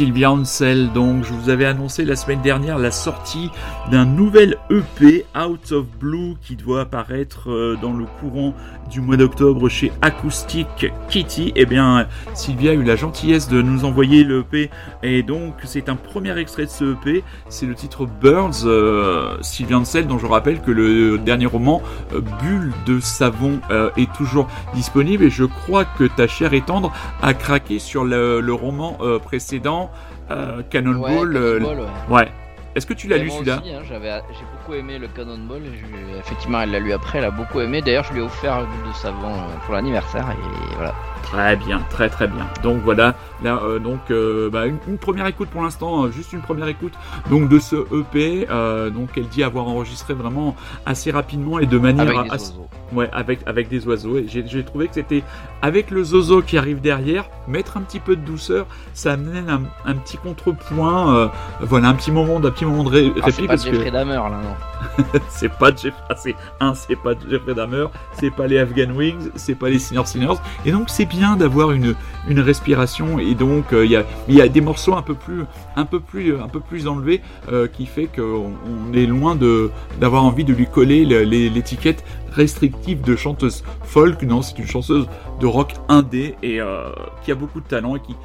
Sylvia Ansel, donc je vous avais annoncé la semaine dernière la sortie d'un nouvel EP Out of Blue qui doit apparaître euh, dans le courant du mois d'octobre chez Acoustic Kitty. Eh bien, Sylvia a eu la gentillesse de nous envoyer le EP et donc c'est un premier extrait de ce EP, c'est le titre Birds, euh, Sylvia Ansel dont je rappelle que le dernier roman euh, Bulle de savon euh, est toujours disponible et je crois que ta chère et tendre a craqué sur le, le roman euh, précédent euh, Cannonball. Ouais, Cannonball, ouais. ouais. Est-ce que tu l'as lu celui-là hein, j'avais, j'ai beaucoup aimé le Cannonball. je- effectivement, elle l'a lu après, elle a beaucoup aimé. D'ailleurs, je lui ai offert un boule de savon euh, pour l'anniversaire et voilà. Très bien, très très bien. Donc voilà, là euh, donc euh, bah, une, une première écoute pour l'instant, juste une première écoute donc de ce EP. euh, donc elle dit avoir enregistré vraiment assez rapidement et de manière Avec des assez-. Ouais, avec, avec des oiseaux. Et j'ai trouvé que c'était avec le zozo qui arrive derrière, mettre un petit peu de douceur, ça amène un, un petit contrepoint. euh, voilà, un petit moment, d'un petit moment de ré- Ah, c'est pas que Jeffrey Dahmer là, non. c'est pas Jeff, ah, un, c'est pas Jeffrey Dahmer, c'est pas les Afghan Wings, c'est pas les Sinner Sinners. Et donc c'est bien d'avoir une une respiration. Et donc euh, il y a y a des morceaux un peu plus un peu plus un peu plus enlevés euh, qui fait qu'on on est loin de d'avoir envie de lui coller l'étiquette restrictive de chanteuse folk. Non, c'est une chanteuse de rock indé et euh, qui a beaucoup de talent et qui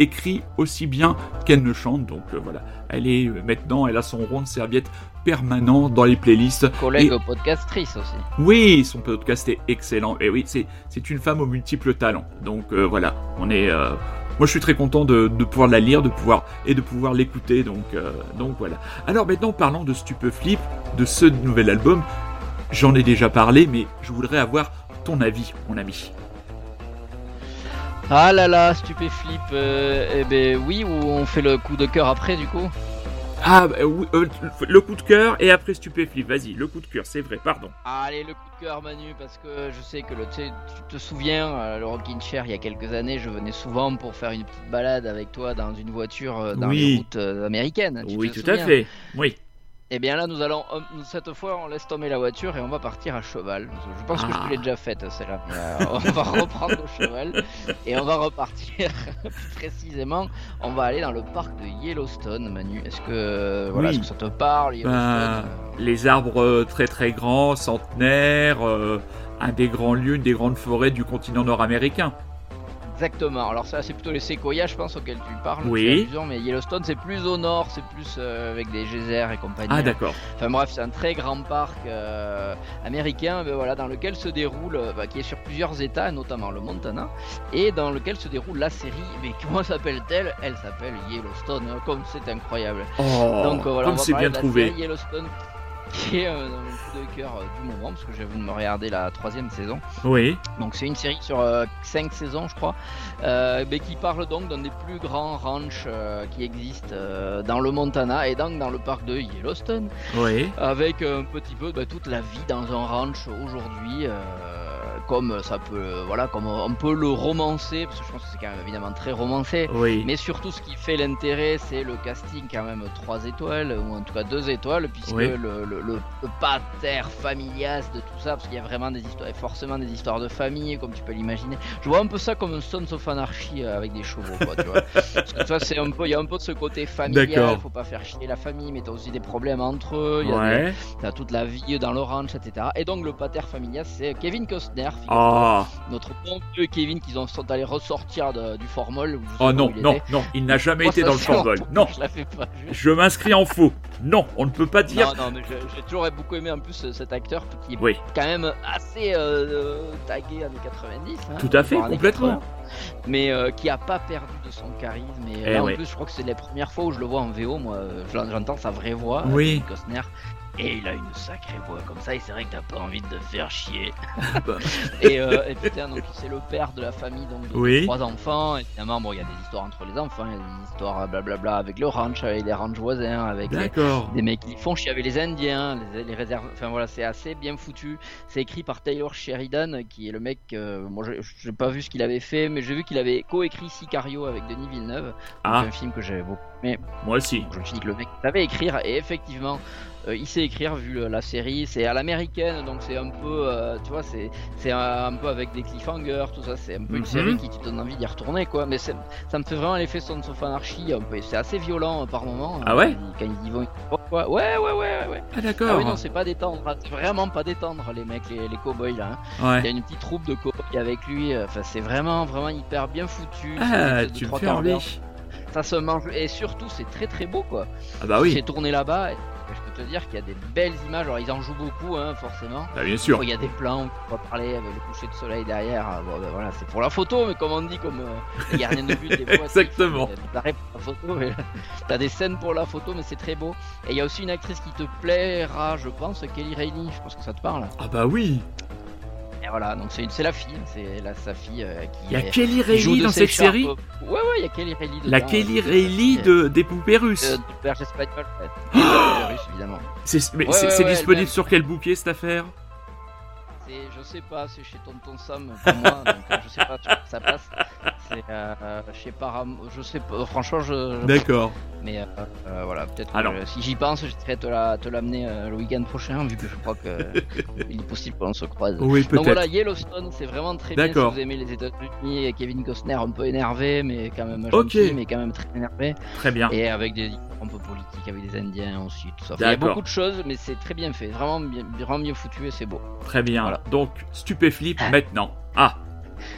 écrit aussi bien qu'elle ne chante. Donc euh, voilà, elle est euh, maintenant, elle a son rond de serviette permanent dans les playlists. Collègue Et- podcastrice aussi. Oui, son podcast est excellent. Et oui, c'est une femme aux multiples talents. Donc euh, voilà, on est. moi, je suis très content de, de pouvoir la lire, de pouvoir et de pouvoir l'écouter. Donc donc voilà. Alors maintenant, parlant de Stupeflip, de ce nouvel album, j'en ai déjà parlé, mais je voudrais avoir ton avis, mon ami. Ah là là, stupéflip. Euh, eh ben oui, ou on fait le coup de cœur après du coup? Ah, bah, oui, euh, le coup de cœur et après Stupeflip. Vas-y, le coup de cœur, c'est vrai, pardon. Allez, le coup de cœur, Manu, parce que je sais que le, tu, te souviens, euh, le Rockin' Chair, il y a quelques années, je venais souvent pour faire une petite balade avec toi dans une voiture dans Oui. les routes américaines. Tu oui, tout à fait. Oui. Eh bien là, nous allons, euh, cette fois, on laisse tomber la voiture et on va partir à cheval. Je pense que je Ah. te l'ai déjà faite, celle-là. mais, euh, on va reprendre le cheval et on va repartir plus précisément. On va aller dans le parc de Yellowstone, Manu. Est-ce que, voilà, Oui. est-ce que ça te parle, Yellowstone Bah, les arbres euh, très très grands, centenaires, euh, un des grands lieux, une des grandes forêts du continent nord-américain. Exactement. Alors ça, c'est plutôt les séquoias, je pense, auxquels tu parles. Oui. mais Yellowstone, c'est plus au nord, c'est plus euh, avec des geysers et compagnie. Ah, d'accord. Enfin bref, c'est un très grand parc euh, américain, ben voilà, dans lequel se déroule, euh, bah, qui est sur plusieurs États, notamment le Montana, et dans lequel se déroule la série. Mais comment s'appelle-t-elle? Elle s'appelle Yellowstone. Comme c'est incroyable. Oh, Donc voilà, on comme va c'est bien trouvé. Yellowstone, qui est euh, dans mon coup de cœur euh, du moment, parce que j'ai voulu me regarder la troisième saison. Oui. Donc c'est une série sur 5 saisons je crois, euh, mais qui parle donc d'un des plus grands ranchs euh, qui existent euh, dans le Montana et donc dans le parc de Yellowstone, Oui. avec un petit peu bah, toute la vie dans un ranch aujourd'hui. Comme ça peut, voilà, comme on peut le romancer, parce que je pense que c'est quand même évidemment très romancé. Oui. Mais surtout, ce qui fait l'intérêt, c'est le casting quand même 3 étoiles, ou en tout cas 2 étoiles, puisque Oui. le, le, le, le pater familias de tout ça, parce qu'il y a vraiment des histoires, et forcément des histoires de famille, comme tu peux l'imaginer. Je vois un peu ça comme un Sons of Anarchy euh, avec des chevaux, quoi, tu vois. Parce que tu vois, c'est un peu, il y a un peu de ce côté familial, faut pas faire chier la famille, mais t'as aussi des problèmes entre eux, Ouais. t'as toute la vie dans le ranch, etc. Et donc le pater familias, c'est Kevin Costner, figure-toi. Ah. notre bon vieux Kevin qu'ils ont allés ressortir de- du formol. Oh non, non, était. non, il n'a jamais été dans le formol. Non, Je je- je m'inscris en faux. Non, on ne peut pas dire. Non, non, mais j'ai toujours beaucoup aimé en plus ce- cet acteur qui est Oui. quand même assez euh, euh, tagué années 90. hein, Tout à fait, complètement. 80, mais euh, qui a pas perdu de son charisme. Et Eh là, en plus, je crois que c'est la première fois où je le vois en VO. Moi, euh, j'en- j'entends sa vraie voix, Oui. Costner. Et il a une sacrée voix comme ça, et c'est vrai que t'as pas envie de te faire chier. Bah. et, euh, et putain, donc c'est le père de la famille, donc de Oui. trois enfants. Évidemment, bon, il y a des histoires entre les enfants, il y a des histoires euh, blablabla avec le ranch, avec les ranchs voisins, avec les, des mecs qui font chier avec les Indiens, les, les réserves. Enfin voilà, c'est assez bien foutu. C'est écrit par Taylor Sheridan, qui est le mec. euh, moi, j'ai- pas vu ce qu'il avait fait, mais j'ai vu qu'il avait coécrit Sicario avec Denis Villeneuve. Ah, un film que j'avais beaucoup aimé. moi aussi. Donc, je me suis dit que le mec savait écrire, et effectivement, euh, il sait écrire vu euh, la série. C'est à l'américaine, donc c'est un peu, euh, tu vois, c'est c'est un, un peu avec des cliffhangers, tout ça. C'est un peu une Mhm. série qui te donne envie d'y retourner, quoi. Mais ça me fait vraiment l'effet Sons of Anarchy. C'est assez violent par moment. Ah ouais Quand ils y vont. Ouais, ouais, ouais, ouais. ouais. Ah, Ah d'accord. oui, non, c'est pas détendre. hein. C'est vraiment pas détendre, les mecs, les, les cowboys là. hein. Il y a une petite troupe de cowboys avec lui. Enfin, c'est vraiment, vraiment hyper bien foutu. Ah, tu me fais. Ça se mange. Et surtout, c'est très très beau quoi. Ah, bah oui. J'ai tourné là-bas. Te dire qu'il y a des belles images. Alors, ils en jouent beaucoup, hein, forcément. Bah, bien sûr. Il y a des plans on va parler avec le coucher de soleil derrière. Ah, Bon, ben voilà, c'est pour la photo, mais comme on dit, comme euh, les gardiens de but, des fois, Exactement. pour la photo, mais t'as des scènes pour la photo, mais c'est très beau. Et il y a aussi une actrice qui te plaira, je pense, Kelly Reilly. Je pense que ça te parle. Ah, bah oui. Et voilà, donc c'est la fille, c'est la sa fille euh, qui. Il y a est- Kelly Reilly de dans cette série. Ouais, ouais, il y a Kelly Reilly. La Kelly euh, Reilly euh, de, des poupées russes. euh, du Berger espagnol, en fait. Des Russes, évidemment. C'est ouais, ouais, ouais, disponible sur quel bouquet cette affaire? C'est, je sais pas, c'est chez Tonton Sam pour moi, donc euh, je sais pas sur ça passe. C'est euh, chez Param, je sais pas, franchement, je. je- D'accord. Mais euh, euh, voilà, peut-être que Alors. je- si j'y pense, j'essaierai de te la- te l'amener euh, le week-end prochain, vu que je crois que il est possible qu'on se croise. Oui, Donc peut-être. voilà, Yellowstone, c'est vraiment très bien si D'accord. vous aimez les États-Unis et Kevin Costner un peu énervé, mais quand même Ok. gentil, mais quand même très énervé, Très bien. et avec des histoires un peu politiques, avec des Indiens aussi, tout ça. Enfin, il y a beaucoup de choses, mais c'est très bien fait, vraiment bien, vraiment bien foutu et c'est beau. Très bien. Voilà. Donc, stupéflip maintenant. Ah,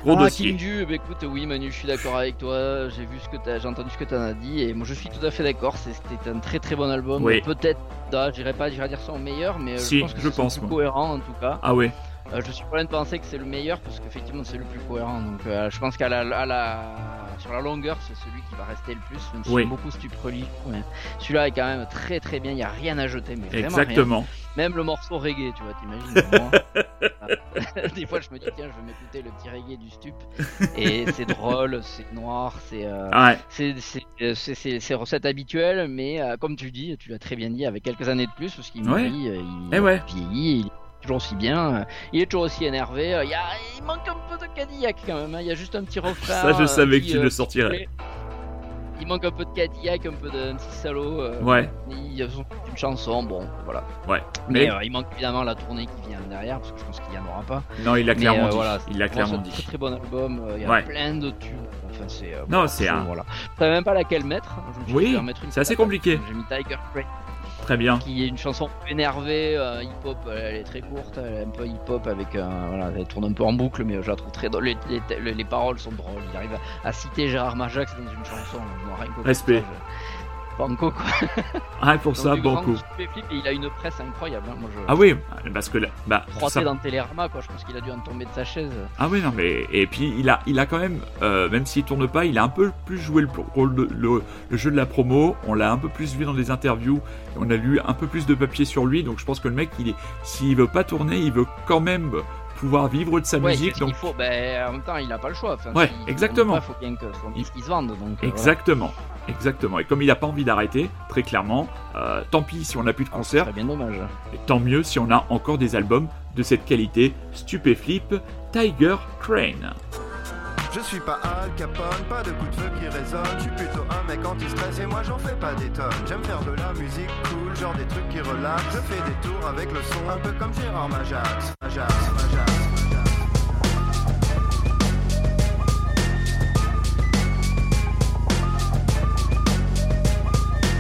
gros ah, dossier. King Du, bah, écoute, oui Manu, je suis d'accord avec toi. J'ai vu ce que t'as, j'ai entendu ce que t'en as dit et moi je suis tout à fait d'accord. C'était un très très bon album. Oui. Peut-être, ah, j'irai pas, j'irai dire ça au meilleur, mais euh, Si, je pense que je c'est pense, le plus cohérent en tout cas. Ah ouais. Euh, je suis pas loin de penser que c'est le meilleur parce qu'effectivement c'est le plus cohérent. Donc euh, je pense qu'à la, à la, sur la longueur, c'est celui qui va rester le plus. Même si Oui. beaucoup Relief, mais celui-là est quand même très très bien. Il y a rien à jeter, mais vraiment rien. Même le morceau reggae, tu vois, t'imagines. Des fois, je me dis, tiens, je vais m'écouter le petit reggae du stup. Et c'est drôle, c'est noir, c'est. euh, Ouais. c'est euh, recettes habituelles, mais euh, comme tu dis, tu l'as très bien dit, avec quelques années de plus, parce qu'il Ouais. euh, il Eh ouais. vieillit, il est toujours aussi bien, il est toujours aussi énervé. Il, y a, il manque un peu de Cadillac quand même, hein, il y a juste un petit refrain. Ça, je savais qui, que tu euh, le sortirais. Il manque un peu de Cadillac, un peu de petit salaud. euh, Ouais. Il y a une chanson, bon, voilà. Ouais. Mais, Mais euh, il manque évidemment la tournée qui vient derrière, parce que je pense qu'il n'y en aura pas. non, il l'a clairement euh, dit. voilà, il l'a clairement c'est un dit. très très bon album, euh, il y a Ouais. plein de tubes. Enfin, c'est. euh, Non, bon, c'est un- Voilà. Je savais même pas laquelle mettre. Je me suis Oui, c'est assez compliqué. J'ai mis Tiger Craig. Très bien. qui est une chanson énervée, euh, hip-hop, euh, elle est très courte, elle est un peu hip-hop avec, euh, voilà, elle tourne un peu en boucle, mais je la trouve très drôle. Les, les- les paroles sont drôles. Il arrive à, à citer Gérard Majax dans une chanson. Respect. ça, je- Banco quoi. Ah, pour Donc, ça, et il a une presse incroyable. hein. Moi, je, Ah oui, parce que là, bah, ça- dans Télérama, quoi. Je pense qu'il a dû en tomber de sa chaise. Ah oui, non, mais et puis il a, il a quand même, euh, même s'il tourne pas, il a un peu plus joué le rôle de le, le jeu de la promo. On l'a un peu plus vu dans des interviews. On a lu un peu plus de papier sur lui. Donc je pense que le mec, il est, s'il veut pas tourner, il veut quand même pouvoir vivre de sa Ouais, musique. Donc faut. Ben, en même temps, il a pas le choix. Enfin, Ouais, exactement. pas, faut bien que son disque il se vende. Donc, euh, voilà. exactement, exactement. Et comme il a pas envie d'arrêter, très clairement, euh, tant pis si on n'a plus de concerts. serait bien dommage. Et tant mieux si on a encore des albums de cette qualité. Stupéflip, Tiger Crane. Je suis pas Al Capone, pas de coup de feu qui résonne. Je suis plutôt un mec anti-stress et moi j'en fais pas des tonnes. J'aime faire de la musique cool, genre des trucs qui relaxent. Je fais des tours avec le son, un peu comme Gérard Majax. Majax, Majax.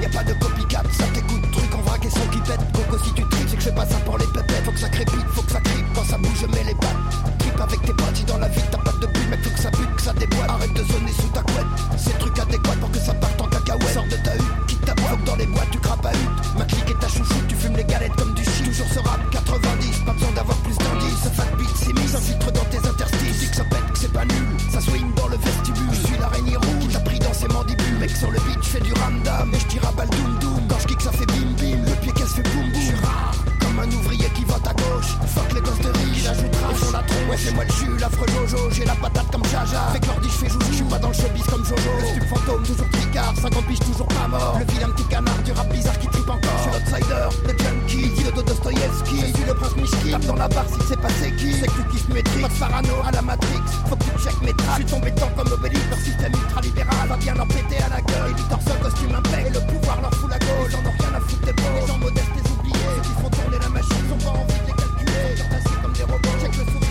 Y'a pas de copycat, ça t'écoute, truc en vrac et son qui pète. Coco, si tu tripes, c'est que je fais pas ça pour les pépettes. Faut que ça crépite, faut que ça cripe, quand ça bouge, je mets les pattes. Trip avec tes potes, dans la vie t'as pas de but, mec, faut que ça que ça déboîte. Arrête de zoner sous ta couette, c'est le truc adéquat pour que ça parte en cacahuète. Sors de ta hutte, quitte ta que dans les boîtes tu crapes à hutte. Ma clique est ta chouchou, tu fumes les galettes comme du shit. Toujours ce rap 90, pas besoin d'avoir plus d'indices. Ce fat beat, mis, s'infiltre dans tes interstices. Dis que ça pète, que c'est pas nul, ça swing dans le vestibule. Je suis l'araignée rouge qui t'a pris dans ses mandibules. Mec, sur le beat, je fais du ramdam et je tire à balle doum doum. Quand je kick, ça fait Ouais, c'est moi le jus, l'affreux Jojo, j'ai la patate comme Jaja. Avec l'ordi, je fais joujou, je suis pas dans le showbiz comme Jojo. Le stup fantôme, toujours tricard, 50 piges, toujours pas mort. Le vilain petit canard du rap bizarre qui tripe encore. Je suis l'outsider, le junkie, dit le dos Dostoyevski. Je le prince Mishki, tape dans la barre si c'est passé qui. C'est que tu kiffes Matrix, pas de parano à la Matrix. Faut que tu check mes tracks. Je suis tombé comme Obélix, leur système ultra-libéral va bien leur péter à la gueule. Et Victor seul costume impec, et le pouvoir leur fout la gauche. Ils en ont rien à foutre des pauvres. Les gens modestes, les oubliés. Ceux qui font tourner la machine, ils ont pas envie de les calculer. Ils comme des robots. Check le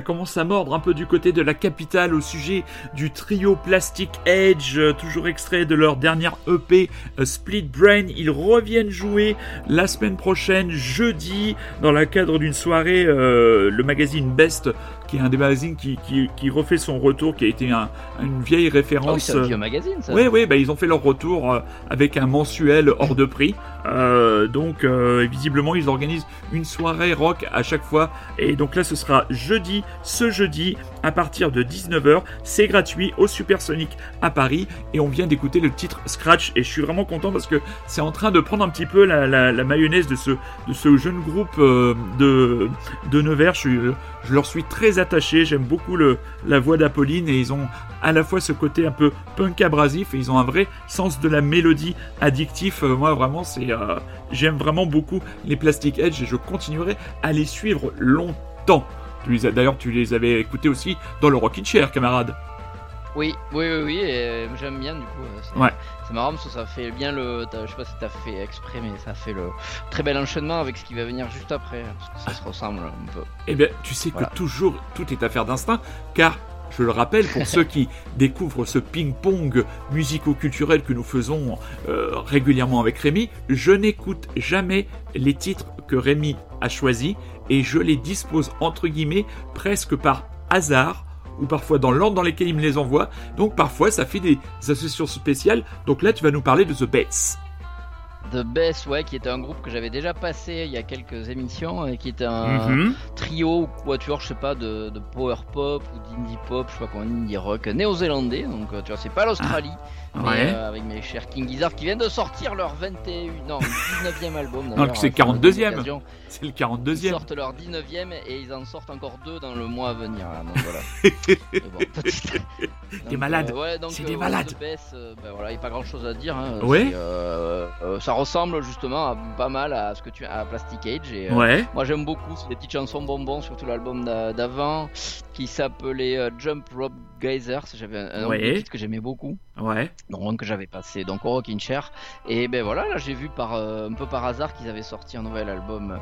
Ça commence à mordre un peu du côté de la capitale au sujet du trio Plastic Edge, euh, toujours extrait de leur dernière EP euh, Split Brain. Ils reviennent jouer la semaine prochaine, jeudi, dans le cadre d'une soirée, euh, le magazine Best, qui est un des magazines qui, qui, qui refait son retour, qui a été un- une vieille Ah oui, référence. c'est un vieux magazine, ça. Oui, oui, bah, ils ont fait leur retour avec un mensuel hors de prix. Euh, donc, euh, visiblement, ils organisent une soirée rock à chaque fois. Et donc là, ce sera jeudi, ce jeudi, à partir de 19h. C'est gratuit au Supersonic à Paris. Et on vient d'écouter le titre Scratch. Et je suis vraiment content parce que c'est en train de prendre un petit peu la, mayonnaise de ce, jeune groupe euh, de, de Nevers. Je, leur suis très attaché. J'aime beaucoup la voix d'Apolline. Et ils ont à la fois ce côté un peu punk abrasif et ils ont un vrai sens de la mélodie addictif. Moi, vraiment, c'est, euh, j'aime vraiment beaucoup les Plastic Edge et je continuerai à les suivre longtemps. D'ailleurs, tu les avais écoutés aussi dans le Rockin' Chair, camarade. Oui, oui, oui, oui, et j'aime bien du coup. euh, C'est Ouais. c'est marrant parce que ça fait bien le. Je sais pas si t'as fait exprès, mais ça fait le très bel enchaînement avec ce qui va venir juste après. Parce que ça se ressemble un peu. Eh bien, tu sais Voilà. que toujours tout est affaire d'instinct, car je le rappelle pour ceux qui découvrent ce ping-pong musico-culturel que nous faisons euh, régulièrement avec Rémi, je n'écoute jamais les titres que Rémi a choisis et je les dispose entre guillemets presque par hasard ou parfois dans l'ordre dans lesquels il me les envoie. Donc parfois ça fait des associations spéciales. Donc là tu vas nous parler de The Bets. The Best, ouais, qui était un groupe que j'avais déjà passé il y a quelques émissions, et qui était un Mhm. trio ou quatuor, je sais pas, de, de power pop ou d'indie pop, je sais pas comment, indie rock néo-zélandais, donc euh, tu vois, c'est pas l'Australie, Ouais. euh, avec mes chers King Gizzard qui viennent de sortir leur 21, non, 19e album. Non, c'est euh, pour 42e. l'occasion. C'est le Ils 42e. sortent leur 19e et ils en sortent encore deux dans le mois à venir. là, donc voilà. Bon, petite- Des malades. euh, ouais, C'est euh, des ouais, malades. Euh, ben voilà, il n'y a pas grand chose à dire. hein. Ouais. Euh, euh, ça ressemble justement à, pas mal à ce que tu à Plastic Age. Et, euh, Ouais. Moi j'aime beaucoup, c'est des petites chansons bonbons, surtout l'album d'a- d'avant qui s'appelait euh, Jump Rope Geysers. J'avais un, un Ouais. titre que j'aimais beaucoup Ouais. donc que j'avais passé donc au Rockin' Chair et ben voilà là j'ai vu par euh, un peu par hasard qu'ils avaient sorti un nouvel album euh,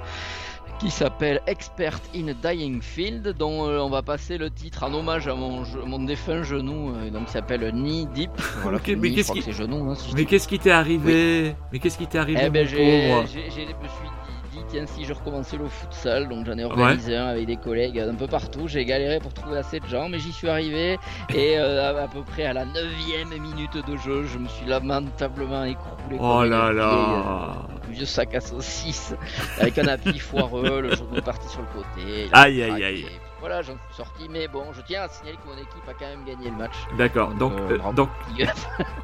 qui s'appelle Expert in a Dying Field dont euh, on va passer le titre en hommage à mon, défunt genou euh, donc qui s'appelle Knee Deep voilà, mais qu'est-ce qui- genou hein, si Mais qu'est-ce qui t'est arrivé? Mais qu'est-ce qui t'est arrivé eh ben j'ai- je me suis dit, dit, tiens si je recommençais le futsal donc j'en ai organisé un avec des collègues un peu partout. J'ai galéré pour trouver assez de gens mais j'y suis arrivé. Et euh, à, à peu près à la 9 minute de jeu je me suis lamentablement écroulé Oh là là. euh, vieux sac à saucisses avec un appui foireux le genou est parti sur le côté Aïe, aïe, aïe. Voilà j'en suis sorti mais bon je tiens à signaler que mon équipe a quand même gagné le match D'accord, donc, euh, euh, donc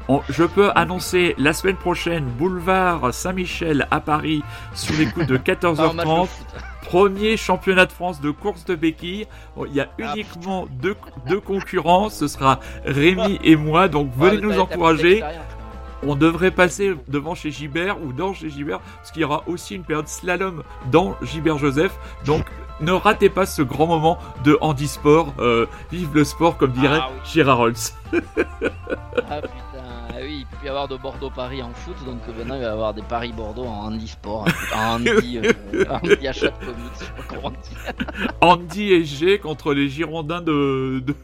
on- je peux annoncer la semaine prochaine, boulevard Saint-Michel à Paris, sur les coups de Pas un match de 14h30, foot. premier championnat de France de course de béquilles. Il y a Ah, uniquement deux, deux concurrents, ce sera Rémi et moi, donc venez nous encourager. On devrait passer devant chez Gibert ou dans chez Gibert, parce qu'il y aura aussi une période slalom dans Gibert Joseph. Donc ne ratez pas ce grand moment de handisport. Euh, vive le sport, comme dirait Ah oui. Gérard Holtz. Ah putain, ah oui, il peut y avoir de Bordeaux-Paris en foot, donc maintenant il va y avoir des Paris-Bordeaux en handisport, en handi, euh, handi achat de comics, je sais pas comment on dit. Andy et G contre les Girondins de, de,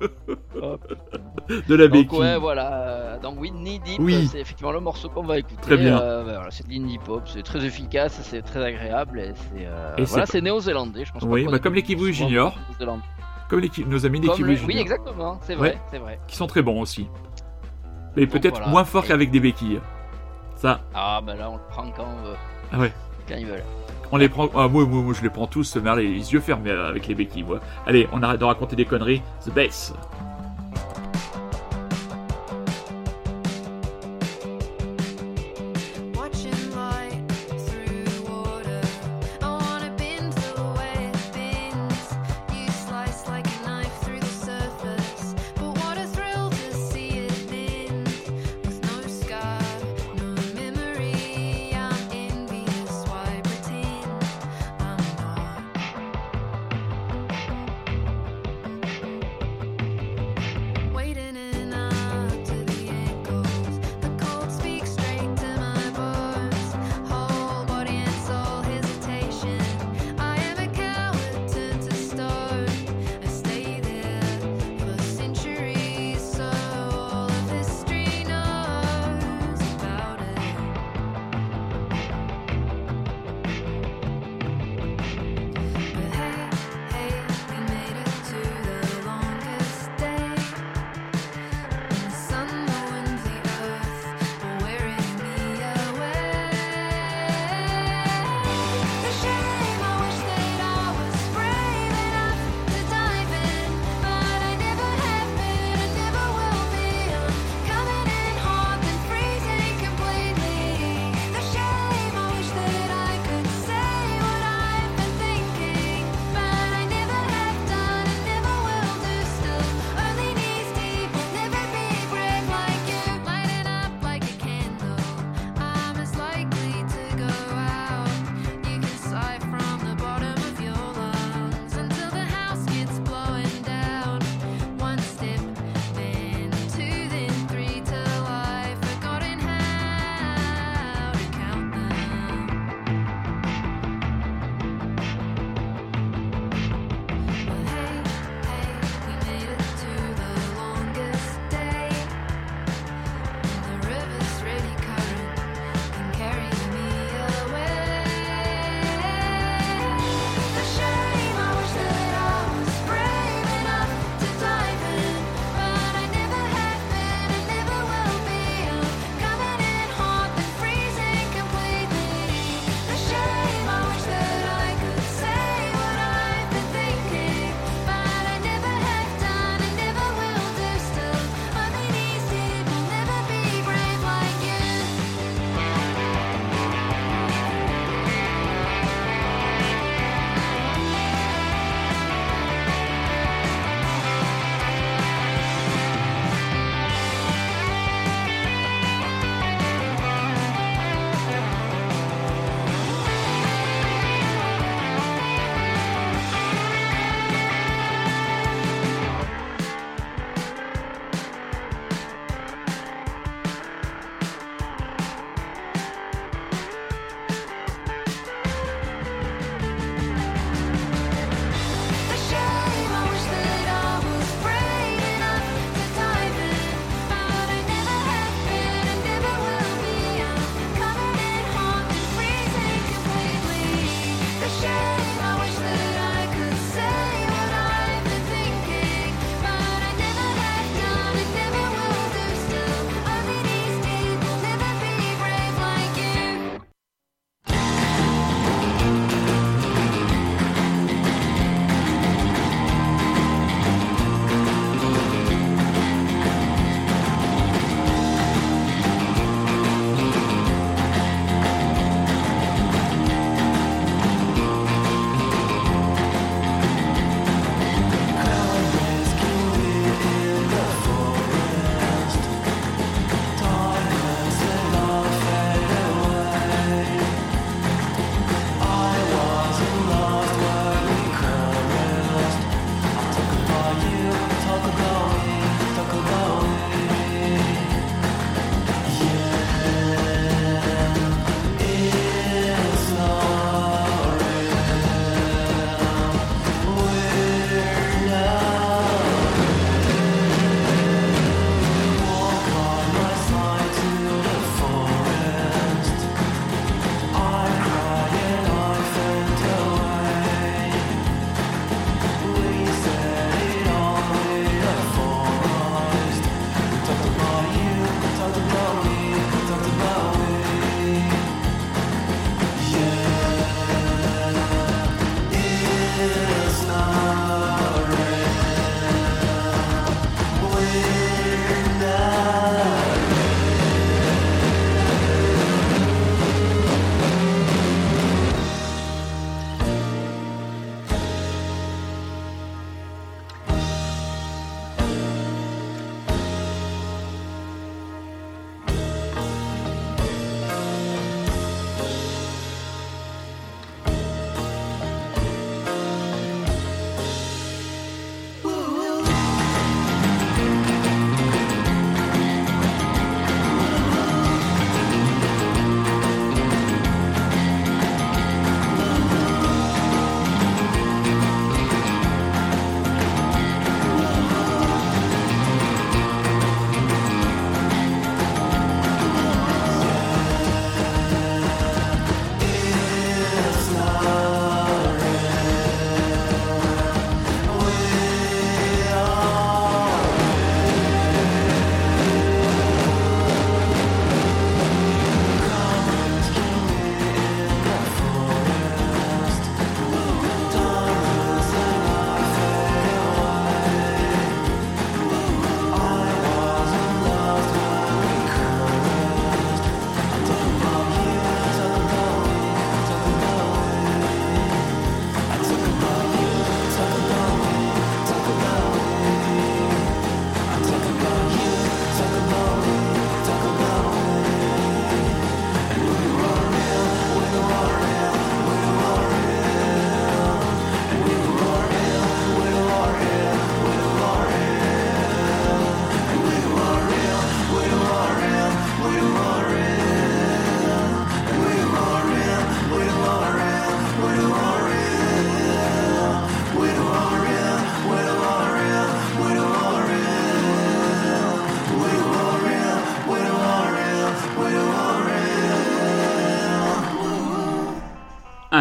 Oh, de la Donc béquille. ouais, voilà, donc oui, Deep, Oui. c'est effectivement le morceau qu'on va écouter. Très bien. Euh, voilà, c'est de l'indie pop, c'est très efficace, c'est très agréable, et c'est euh, voilà, c'est- néo-zélandais, je pense. Oui, bah, comme Kiwi Junior. Comme nos amis le- Junior, Oui, exactement, c'est vrai, Ouais. c'est vrai. qui sont très bons aussi. Mais peut-être voilà. moins forts Et- qu'avec des béquilles. Ça, Ah bah là on le prend quand on veut, ah ouais. quand ils veulent. On les prend. Ah, moi, moi, moi, je les prends tous, mais les, yeux fermés avec les béquilles, moi. Allez, on arrête de raconter des conneries. The bass.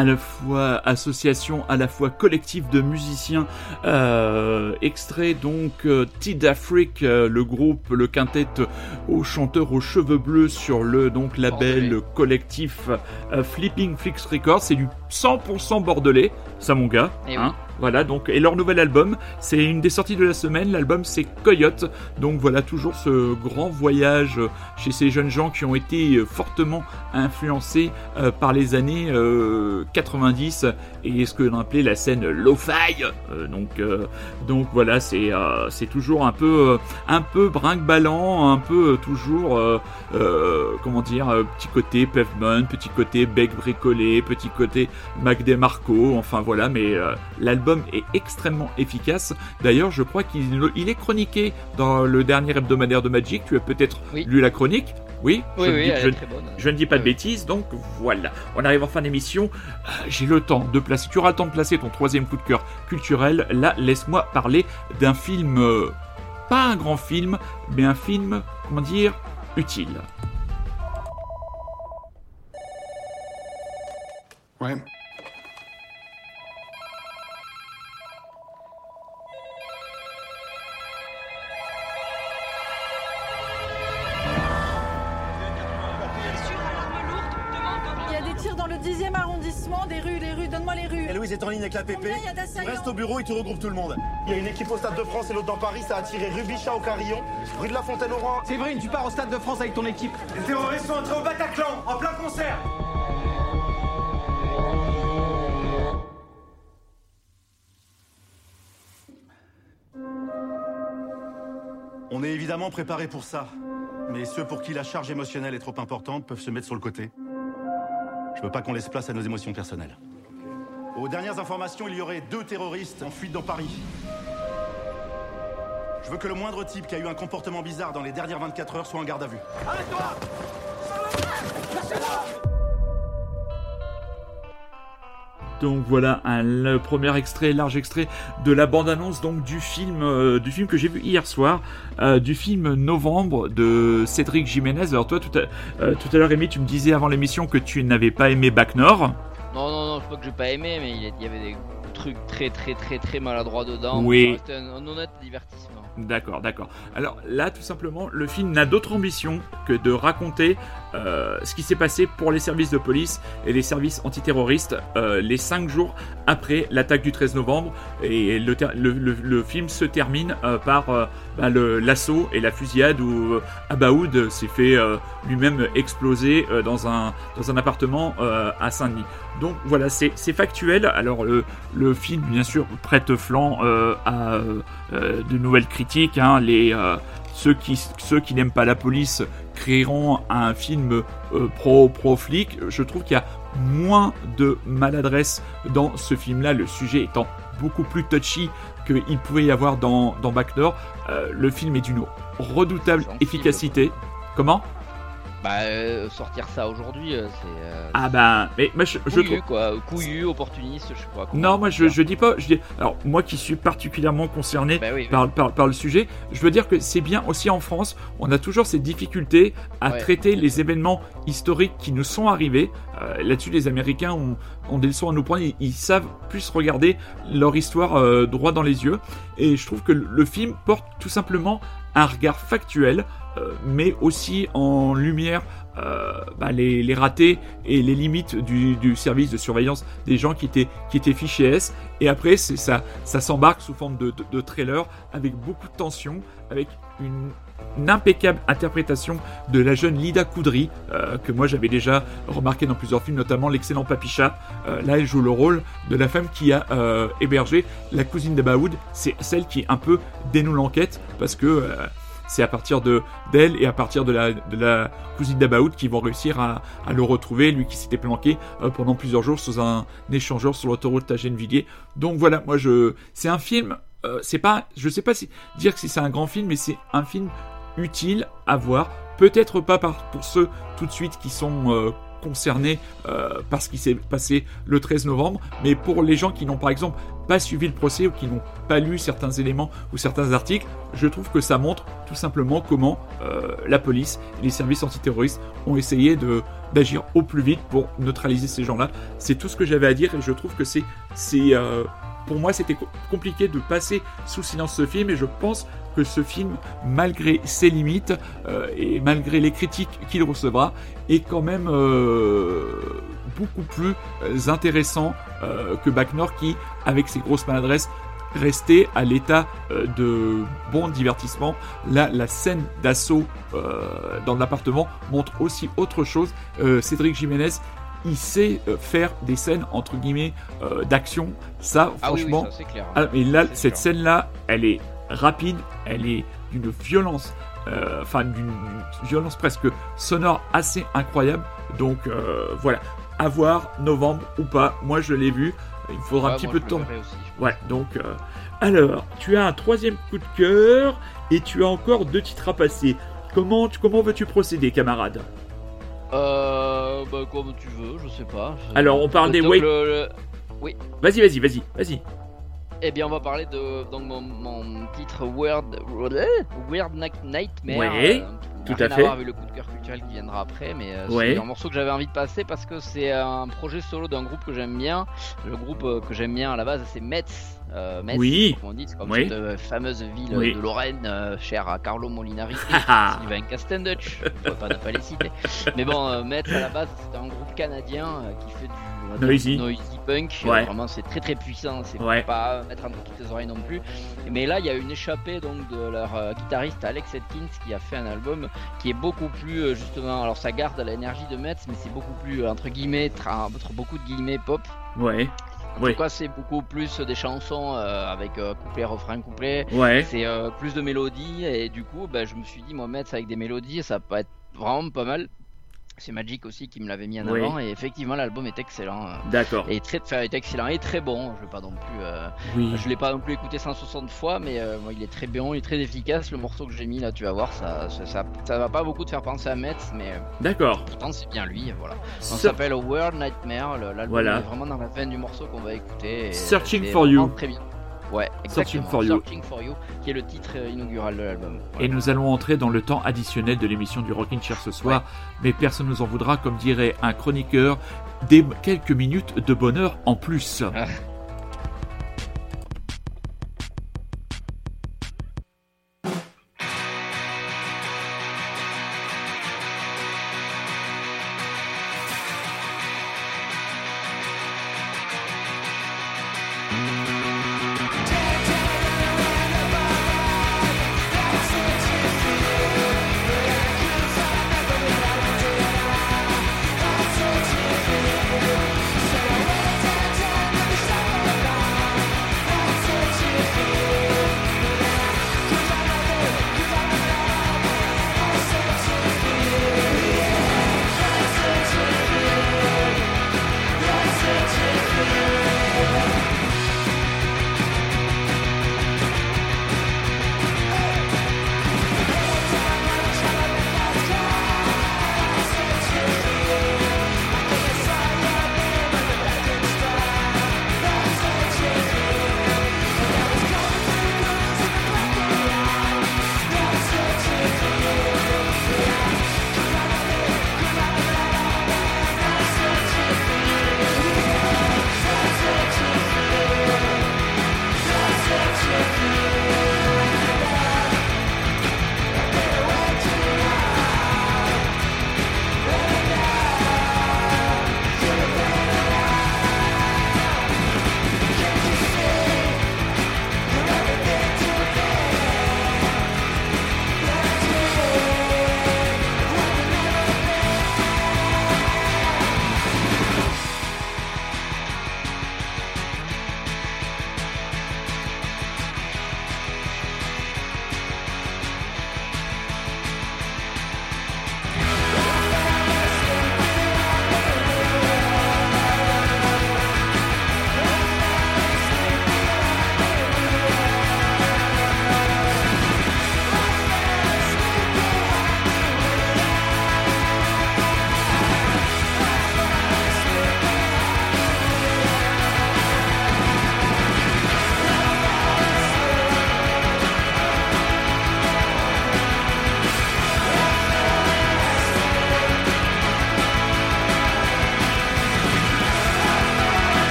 À la fois association, à la fois collectif de musiciens. Euh, extrait donc euh, Tid euh, le groupe, le quintet aux chanteurs aux cheveux bleus sur le donc label collectif euh, Flipping Flix Records. C'est du 100% bordelais, ça mon gars. Eh hein. Voilà, donc, et leur nouvel album, c'est une des sorties de la semaine. L'album, c'est Coyote. Donc voilà, toujours ce grand voyage euh, chez ces jeunes gens qui ont été euh, fortement influencés euh, par les années euh, 90 et ce que l'on appelait la scène lo-fi. Euh, donc, euh, donc voilà, c'est euh, c'est toujours un peu, euh, un peu brinque-ballant, un peu euh, toujours, euh, euh, comment dire, euh, petit côté pavement, petit côté bec bricolé, petit côté Mac DeMarco, enfin voilà, mais euh, l'album est extrêmement efficace. D'ailleurs, je crois qu'il il est chroniqué dans le dernier hebdomadaire de Magic. Tu as peut-être lu la chronique? Oui, dis- je ne dis pas de bêtises, donc voilà. On arrive en fin d'émission. Euh, J'ai le temps de placer. Tu auras le temps de placer ton troisième coup de cœur culturel. Là, laisse-moi parler d'un film, euh, pas un grand film, mais un film, comment dire, utile. Ouais. Ligne avec la PP. Restes au bureau et tu regroupes tout le monde. Il y a une équipe au Stade de France et l'autre dans Paris, ça a tiré rue Bichat au Carillon, rue de la Fontaine au Roi. Séverine, tu pars au Stade de France avec ton équipe. Les terroristes sont entrés au Bataclan, en plein concert. On est évidemment préparé pour ça. Mais ceux pour qui la charge émotionnelle est trop importante peuvent se mettre sur le côté. Je veux pas qu'on laisse place à nos émotions personnelles. Aux dernières informations, il y aurait deux terroristes en fuite dans Paris. Je veux que le moindre type qui a eu un comportement bizarre dans les dernières 24 heures soit en garde à vue. Arrête-toi Donc voilà un le premier extrait, large extrait de la bande-annonce donc du film, euh, du film que j'ai vu hier soir, euh, du film Novembre de Cédric Jiménez. Alors toi tout à, euh, tout à l'heure Rémi, tu me disais avant l'émission que tu n'avais pas aimé Bac Nord. Non, non, non, je crois que j'ai pas aimé, mais il y avait des trucs très, très, très, très maladroits dedans. Oui. C'était un, un honnête divertissement. D'accord, d'accord. Alors là, tout simplement, le film n'a d'autre ambition que de raconter euh, ce qui s'est passé pour les services de police et les services antiterroristes euh, les cinq jours après l'attaque du 13 novembre. Et le, le- le- le film se termine euh, par euh, bah, l'assaut et la fusillade où euh, Abaoud s'est fait lui-même exploser dans, un, dans un appartement à Saint-Denis. Donc voilà, c'est factuel. Alors le, film, bien sûr, prête flanc à de nouvelles critiques. hein. Les, ceux qui, ceux qui n'aiment pas la police créeront un film euh, pro, pro flic. Je trouve qu'il y a moins de maladresse dans ce film-là, le sujet étant beaucoup plus touchy qu'il pouvait y avoir dans, dans Back. Euh, le film est d'une redoutable efficacité. Comment? Bah, euh, sortir ça aujourd'hui, euh, c'est. euh, Ah ben, mais moi je, je couillu, trouve. quoi. Couillu, opportuniste, je sais pas. comment Non, moi je, dire. je dis pas. Je dis, alors moi qui suis particulièrement concerné Bah oui, oui. par, par, par le sujet, je veux dire que c'est bien aussi en France. On a toujours ces difficultés à Ouais. traiter les événements historiques qui nous sont arrivés. Euh, Là-dessus, les Américains ont, ont des leçons à nous prendre. Ils, ils savent plus regarder leur histoire euh, droit dans les yeux. Et je trouve que le, le film porte tout simplement un regard factuel, euh, mais aussi en lumière euh, bah, les, ratés et les limites du, service de surveillance des gens qui étaient, qui étaient fichés S. Et après, ça, ça s'embarque sous forme de trailer avec beaucoup de tension, avec une, une impeccable interprétation de la jeune Lida Koudry, euh, que moi j'avais déjà remarqué dans plusieurs films, notamment l'excellent Papicha. Euh, là, elle joue le rôle de la femme qui a euh, hébergé la cousine d'Abaoud. C'est celle qui un peu dénoue l'enquête parce que c'est à partir de d'elle et à partir de la, de la cousine d'Abaoud qu'ils vont réussir à, le retrouver, lui qui s'était planqué pendant plusieurs jours sous un échangeur sur l'autoroute à Gennevilliers. Donc voilà, moi je, c'est un film, euh, c'est pas, je sais pas si dire que si c'est un grand film, mais c'est un film utile à voir. Peut-être pas par, pour ceux tout de suite qui sont euh, concernés euh, par ce qui s'est passé le 13 novembre, mais pour les gens qui n'ont par exemple pas suivi le procès ou qui n'ont pas lu certains éléments ou certains articles, je trouve que ça montre tout simplement comment euh, la police et les services antiterroristes ont essayé de d'agir au plus vite pour neutraliser ces gens-là. C'est tout ce que j'avais à dire et je trouve que c'est c'est euh, pour moi, c'était co- compliqué de passer sous silence ce film et je pense que ce film, malgré ses limites euh, et malgré les critiques qu'il recevra, est quand même euh, beaucoup plus euh, intéressant que Back North qui, avec ses grosses maladresses, restait à l'état de bon divertissement. Là, la scène d'assaut dans l'appartement montre aussi autre chose. Cédric Jiménez il sait euh, faire des scènes entre guillemets euh, d'action. Ça, Ah oui, oui, franchement. ça, clair. Ah, mais là, cette scène-là, elle est rapide, elle est d'une violence, euh, enfin d'une d'une violence presque sonore assez incroyable. Donc euh, voilà, à voir, novembre ou pas. Moi, je l'ai vu. Il me faudra Ouais, un petit moi, peu de temps. ouais, donc. euh, alors, tu as un troisième coup de cœur et tu as encore deux titres à passer. Comment, tu- comment veux-tu procéder, camarade? Euh, bah, comme tu veux, je sais pas. Alors, on parle des Donc, Wait- le- le- Oui. Vas-y, vas-y, vas-y, vas-y. Eh bien, on va parler de donc mon, mon titre Weird Weird Night- Nightmare. Ouais, euh, tout à fait. avec le coup de cœur culturel qui viendra après, mais euh, Ouais. c'est un morceau que j'avais envie de passer parce que c'est un projet solo d'un groupe que j'aime bien. Le groupe euh, que j'aime bien à la base, c'est Metz. Euh, Metz, Oui. comme on dit, c'est comme Oui. cette euh, fameuse ville Oui. de Lorraine, euh, chère à Carlo Molinari, Ah. Sylvain Castendutch, on peut pas ne pas les citer. Mais bon, euh, Metz à la base, c'est un groupe canadien qui fait du Noisy. noisy punk. Ouais. Vraiment, c'est très très puissant. C'est Ouais. pas mettre entre toutes les oreilles non plus. Mais là, il y a une échappée donc de leur guitariste Alex Atkins qui a fait un album qui est beaucoup plus justement. Alors, ça garde l'énergie de Metz, mais c'est beaucoup plus entre guillemets, entre beaucoup de guillemets pop. Ouais. En Ouais. tout cas, c'est beaucoup plus des chansons euh, avec euh, couplet, refrain, couplet. Ouais. C'est euh, plus de mélodies et du coup, bah, je me suis dit, moi, mettre ça avec des mélodies, ça peut être vraiment pas mal. C'est Magic aussi qui me l'avait mis en Oui. avant et effectivement, l'album est excellent. euh, D'accord. Et très, enfin, est excellent et très bon. Je vais pas non plus. euh, Oui. Je l'ai pas non plus écouté 160 fois, mais euh, il est très bon, il est très efficace. Le morceau que j'ai mis là, tu vas voir, ça, ça, ça, ça va pas beaucoup te faire penser à Metz, mais. D'accord. Pourtant, c'est bien lui, voilà. Sur- ça s'appelle World Nightmare. L'album Voilà. est vraiment dans la veine du morceau qu'on va écouter. Searching for You. Très bien. Ouais, Searching for You. Searching for You, qui est le titre inaugural de l'album. Et nous allons entrer dans le temps additionnel de l'émission du Rockin' Chair ce soir, mais personne ne nous en voudra, comme dirait un chroniqueur, des quelques minutes de bonheur en plus.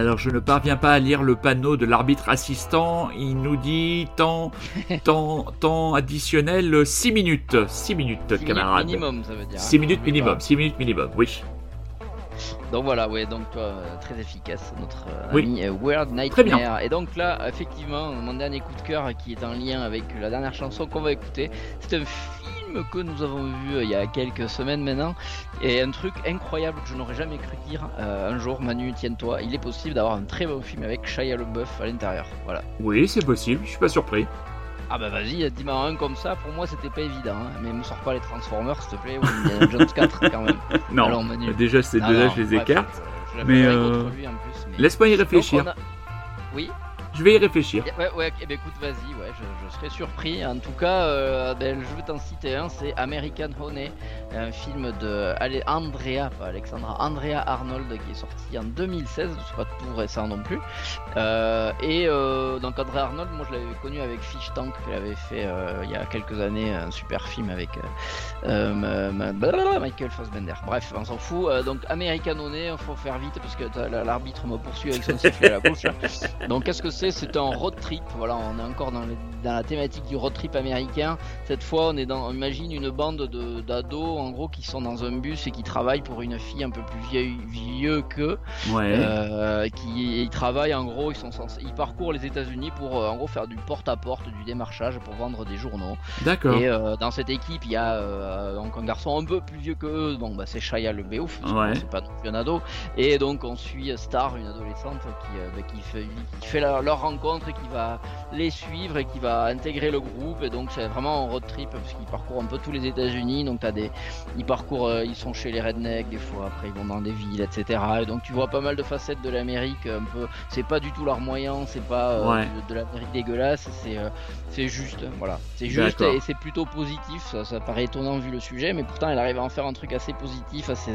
Alors je ne parviens pas à lire le panneau de l'arbitre assistant. Il nous dit temps, temps, temps additionnel 6 minutes. 6 minutes, minutes camarade. minimum, ça veut dire, hein. 6 minutes N'oublie minimum. pas. 6 minutes minimum, oui. Donc voilà, ouais, donc toi, euh, très efficace, notre euh, Oui. ami euh, bien. Nightmare. Et donc là, effectivement, mon dernier coup de cœur qui est en lien avec la dernière chanson qu'on va écouter, c'est un film que nous avons vu euh, il y a quelques semaines maintenant, et un truc incroyable que je n'aurais jamais cru dire euh, un jour, Manu, tiens-toi, il est possible d'avoir un très bon film avec Shia LaBeouf à l'intérieur. Voilà. Oui, c'est possible, je suis pas surpris. Ah bah vas-y, dis-moi un comme ça, pour moi c'était pas évident, hein. mais me sors pas les Transformers s'il te plaît, ou Indiana Jones 4 quand même. Non, Alors, Manu. déjà, déjà, non, je les écarte. je Mais euh, contre lui, en plus, mais- laisse-moi y Donc, réfléchir. a- Oui Je vais y réfléchir. Ouais, ouais, eh ben, écoute, vas-y, ouais, je, je serais surpris. En tout cas, euh, ben, je vais t'en citer un, c'est American Honey, un film de Ale- Andrea, pas Alexandra, Andrea Arnold qui est sorti en 2016, c'est pas tout récent non plus. Euh, et euh, donc Andrea Arnold, moi je l'avais connu avec Fish Tank, qu'elle avait fait euh, il y a quelques années, un super film avec Michael Fassbender. Bref, on s'en fout. Donc American Honey, il faut faire vite parce que l'arbitre me poursuit avec son sifflet à la bouche. là. Donc qu'est-ce que c'est? C'est un road trip. Voilà, on est encore dans, dans la thématique du road trip américain. Cette fois, on est dans, on imagine une bande de- d'ados en gros qui sont dans un bus et qui travaillent pour une fille un peu plus vieille, vieux qu'eux. Ouais. Euh, qui ils travaillent en gros, ils sont censés, ils parcourent les États-Unis pour euh, en gros faire du porte-à-porte, du démarchage pour vendre des journaux. D'accord. Et euh, dans cette équipe, il y a euh, donc un garçon un peu plus vieux que eux. Bon, bah c'est Shia le Béouf, Ouais. c'est pas non plus un ado. Et donc on suit Star, une adolescente qui, bah, qui fait, qui fait leur, leur rencontre et qui va les suivre et qui va intégrer le groupe. Et donc c'est vraiment un road trip parce qu'ils parcourent un peu tous les États-Unis. Donc t'as des, ils parcourent, euh, ils sont chez les rednecks des fois. Après ils vont dans des villes, etc. Et donc tu vois pas mal de facettes de l'Amérique. Un peu, c'est pas du tout leur moyen, c'est pas euh, Ouais. de, de l'Amérique dégueulasse. C'est, euh, c'est juste, voilà. C'est juste et c'est plutôt positif. Ça, ça paraît étonnant vu le sujet, mais pourtant elle arrive à en faire un truc assez positif, assez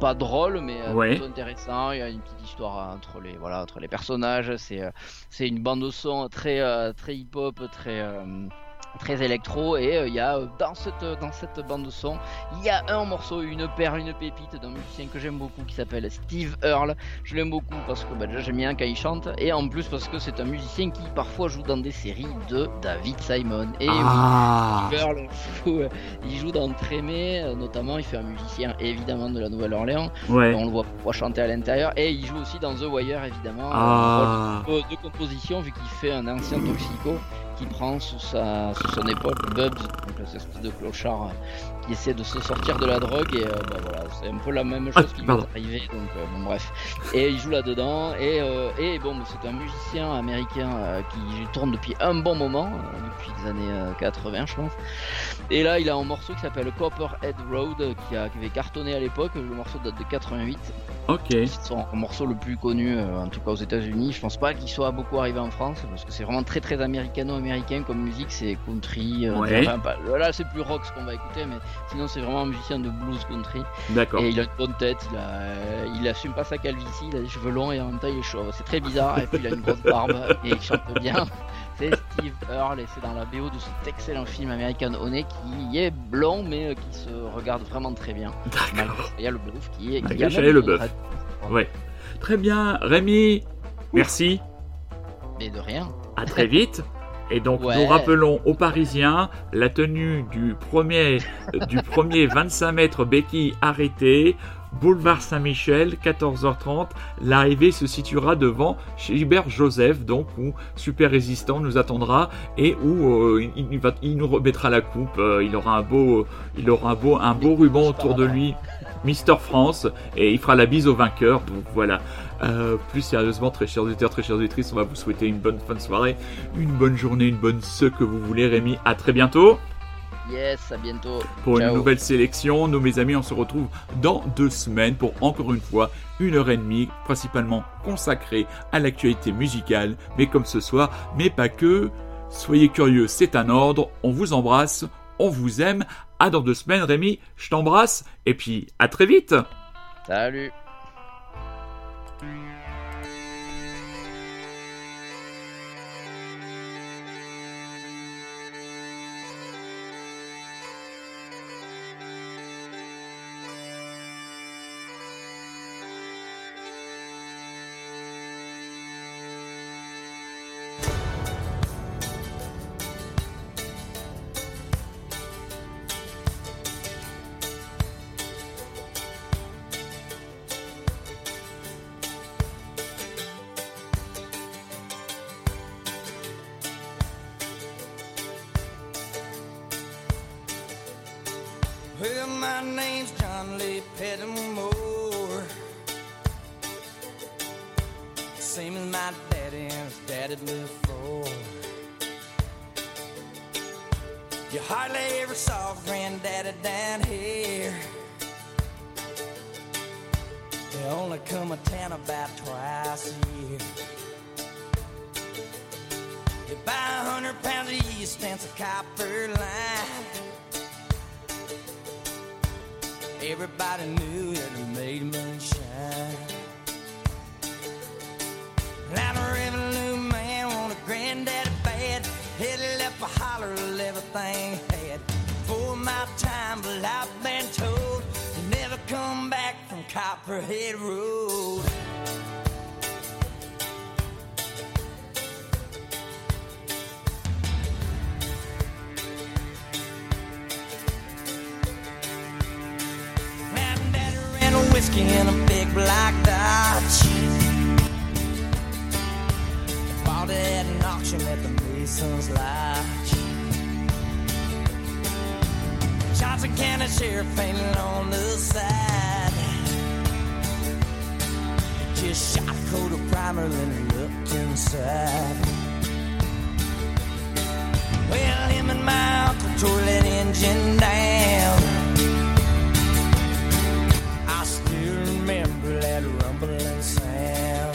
pas drôle, mais euh, Ouais. plutôt intéressant. Il y a une petite histoire entre les voilà entre les personnages. C'est euh, c'est une bande de son très euh, très hip hop, très euh, très électro et euh, il y a euh, dans cette dans cette bande de son il y a un morceau une perle une pépite d'un musicien que j'aime beaucoup qui s'appelle Steve Earle je l'aime beaucoup parce que bah, déjà j'aime bien quand il chante et en plus parce que c'est un musicien qui parfois joue dans des séries de David Simon et oui, Ah. Steve Earle, fou, euh, il joue dans Trémé euh, notamment il fait un musicien évidemment de la Nouvelle-Orléans Ouais. on le voit parfois chanter à l'intérieur et il joue aussi dans The Wire évidemment Ah. de, de composition vu qu'il fait un ancien toxico qui prend sous, sa, sous son épaule Bubs, donc cette espèce de clochard qui essaie de se sortir de la drogue et euh, bah, voilà, c'est un peu la même Ah, chose qui lui est arrivé donc euh, bon bref et il joue là-dedans et, euh, et bon c'est un musicien américain euh, qui tourne depuis un bon moment depuis les années euh, 80 je pense et là il a un morceau qui s'appelle Copperhead Road qui, a, qui avait cartonné à l'époque le morceau date de 88 Ok. c'est son morceau le plus connu, en tout cas aux États-Unis. Je pense pas qu'il soit beaucoup arrivé en France parce que c'est vraiment très très américano-américain comme musique. C'est country. Ouais. enfin, là, c'est plus rock ce qu'on va écouter, mais sinon c'est vraiment un musicien de blues country. D'accord. Et il a une bonne tête. Il a, euh, il assume pas sa calvitie. Il a des cheveux longs et en même temps il est chauve. C'est très bizarre. Et puis il a une grosse barbe et il chante bien. C'est Steve Earle et c'est dans la BO de cet excellent film American Honey qui est blond mais euh, qui se regarde vraiment très bien. Malgré Shia LaBeouf qui est qui Malgré a Shia même une LaBeouf. radio. Ouais. Très bien, Rémi. Merci. Mais de rien. À très vite. Et donc Ouais. nous rappelons aux Parisiens la tenue du premier du premier 25 mètres béquille arrêté, boulevard Saint-Michel, 14h30. L'arrivée se situera devant chez Hubert Joseph, donc où Super Résistant nous attendra et où euh, il, il va, il nous remettra la coupe. euh, il aura un beau, il aura un beau, un beau ruban autour de lui. Mister France et il fera la bise au vainqueur. Donc voilà. Euh, plus sérieusement, très chers auditeurs, très chères auditrices, on va vous souhaiter une bonne fin de soirée, une bonne journée, une bonne ce que vous voulez. Rémi, à très bientôt Yes, à bientôt. pour Ciao. une nouvelle sélection. Nous, mes amis, on se retrouve dans deux semaines pour encore une fois une heure et demie, principalement consacrée à l'actualité musicale, mais comme ce soir, mais pas que. Soyez curieux, c'est un ordre. On vous embrasse, on vous aime. À dans deux semaines, Rémi, je t'embrasse, et puis à très vite Salut. Bad. He left a holler of everything had. For my time, but I've been told you never come back from Copperhead Road. Whiskey in a big black Dodge. At an auction at the Mason's Lodge. Johnson County Sheriff painted on the side. Just shot a coat of primer, then looked inside. Well, him and my uncle tore that engine down. I still remember that rumbling sound.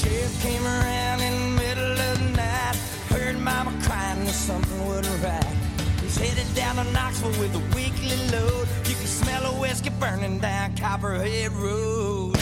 Sheriff came around in the middle of the night. Heard mama crying that something wasn't right. He's headed down to Knoxville with a weekly load. You can smell a whiskey burning down Copperhead Road.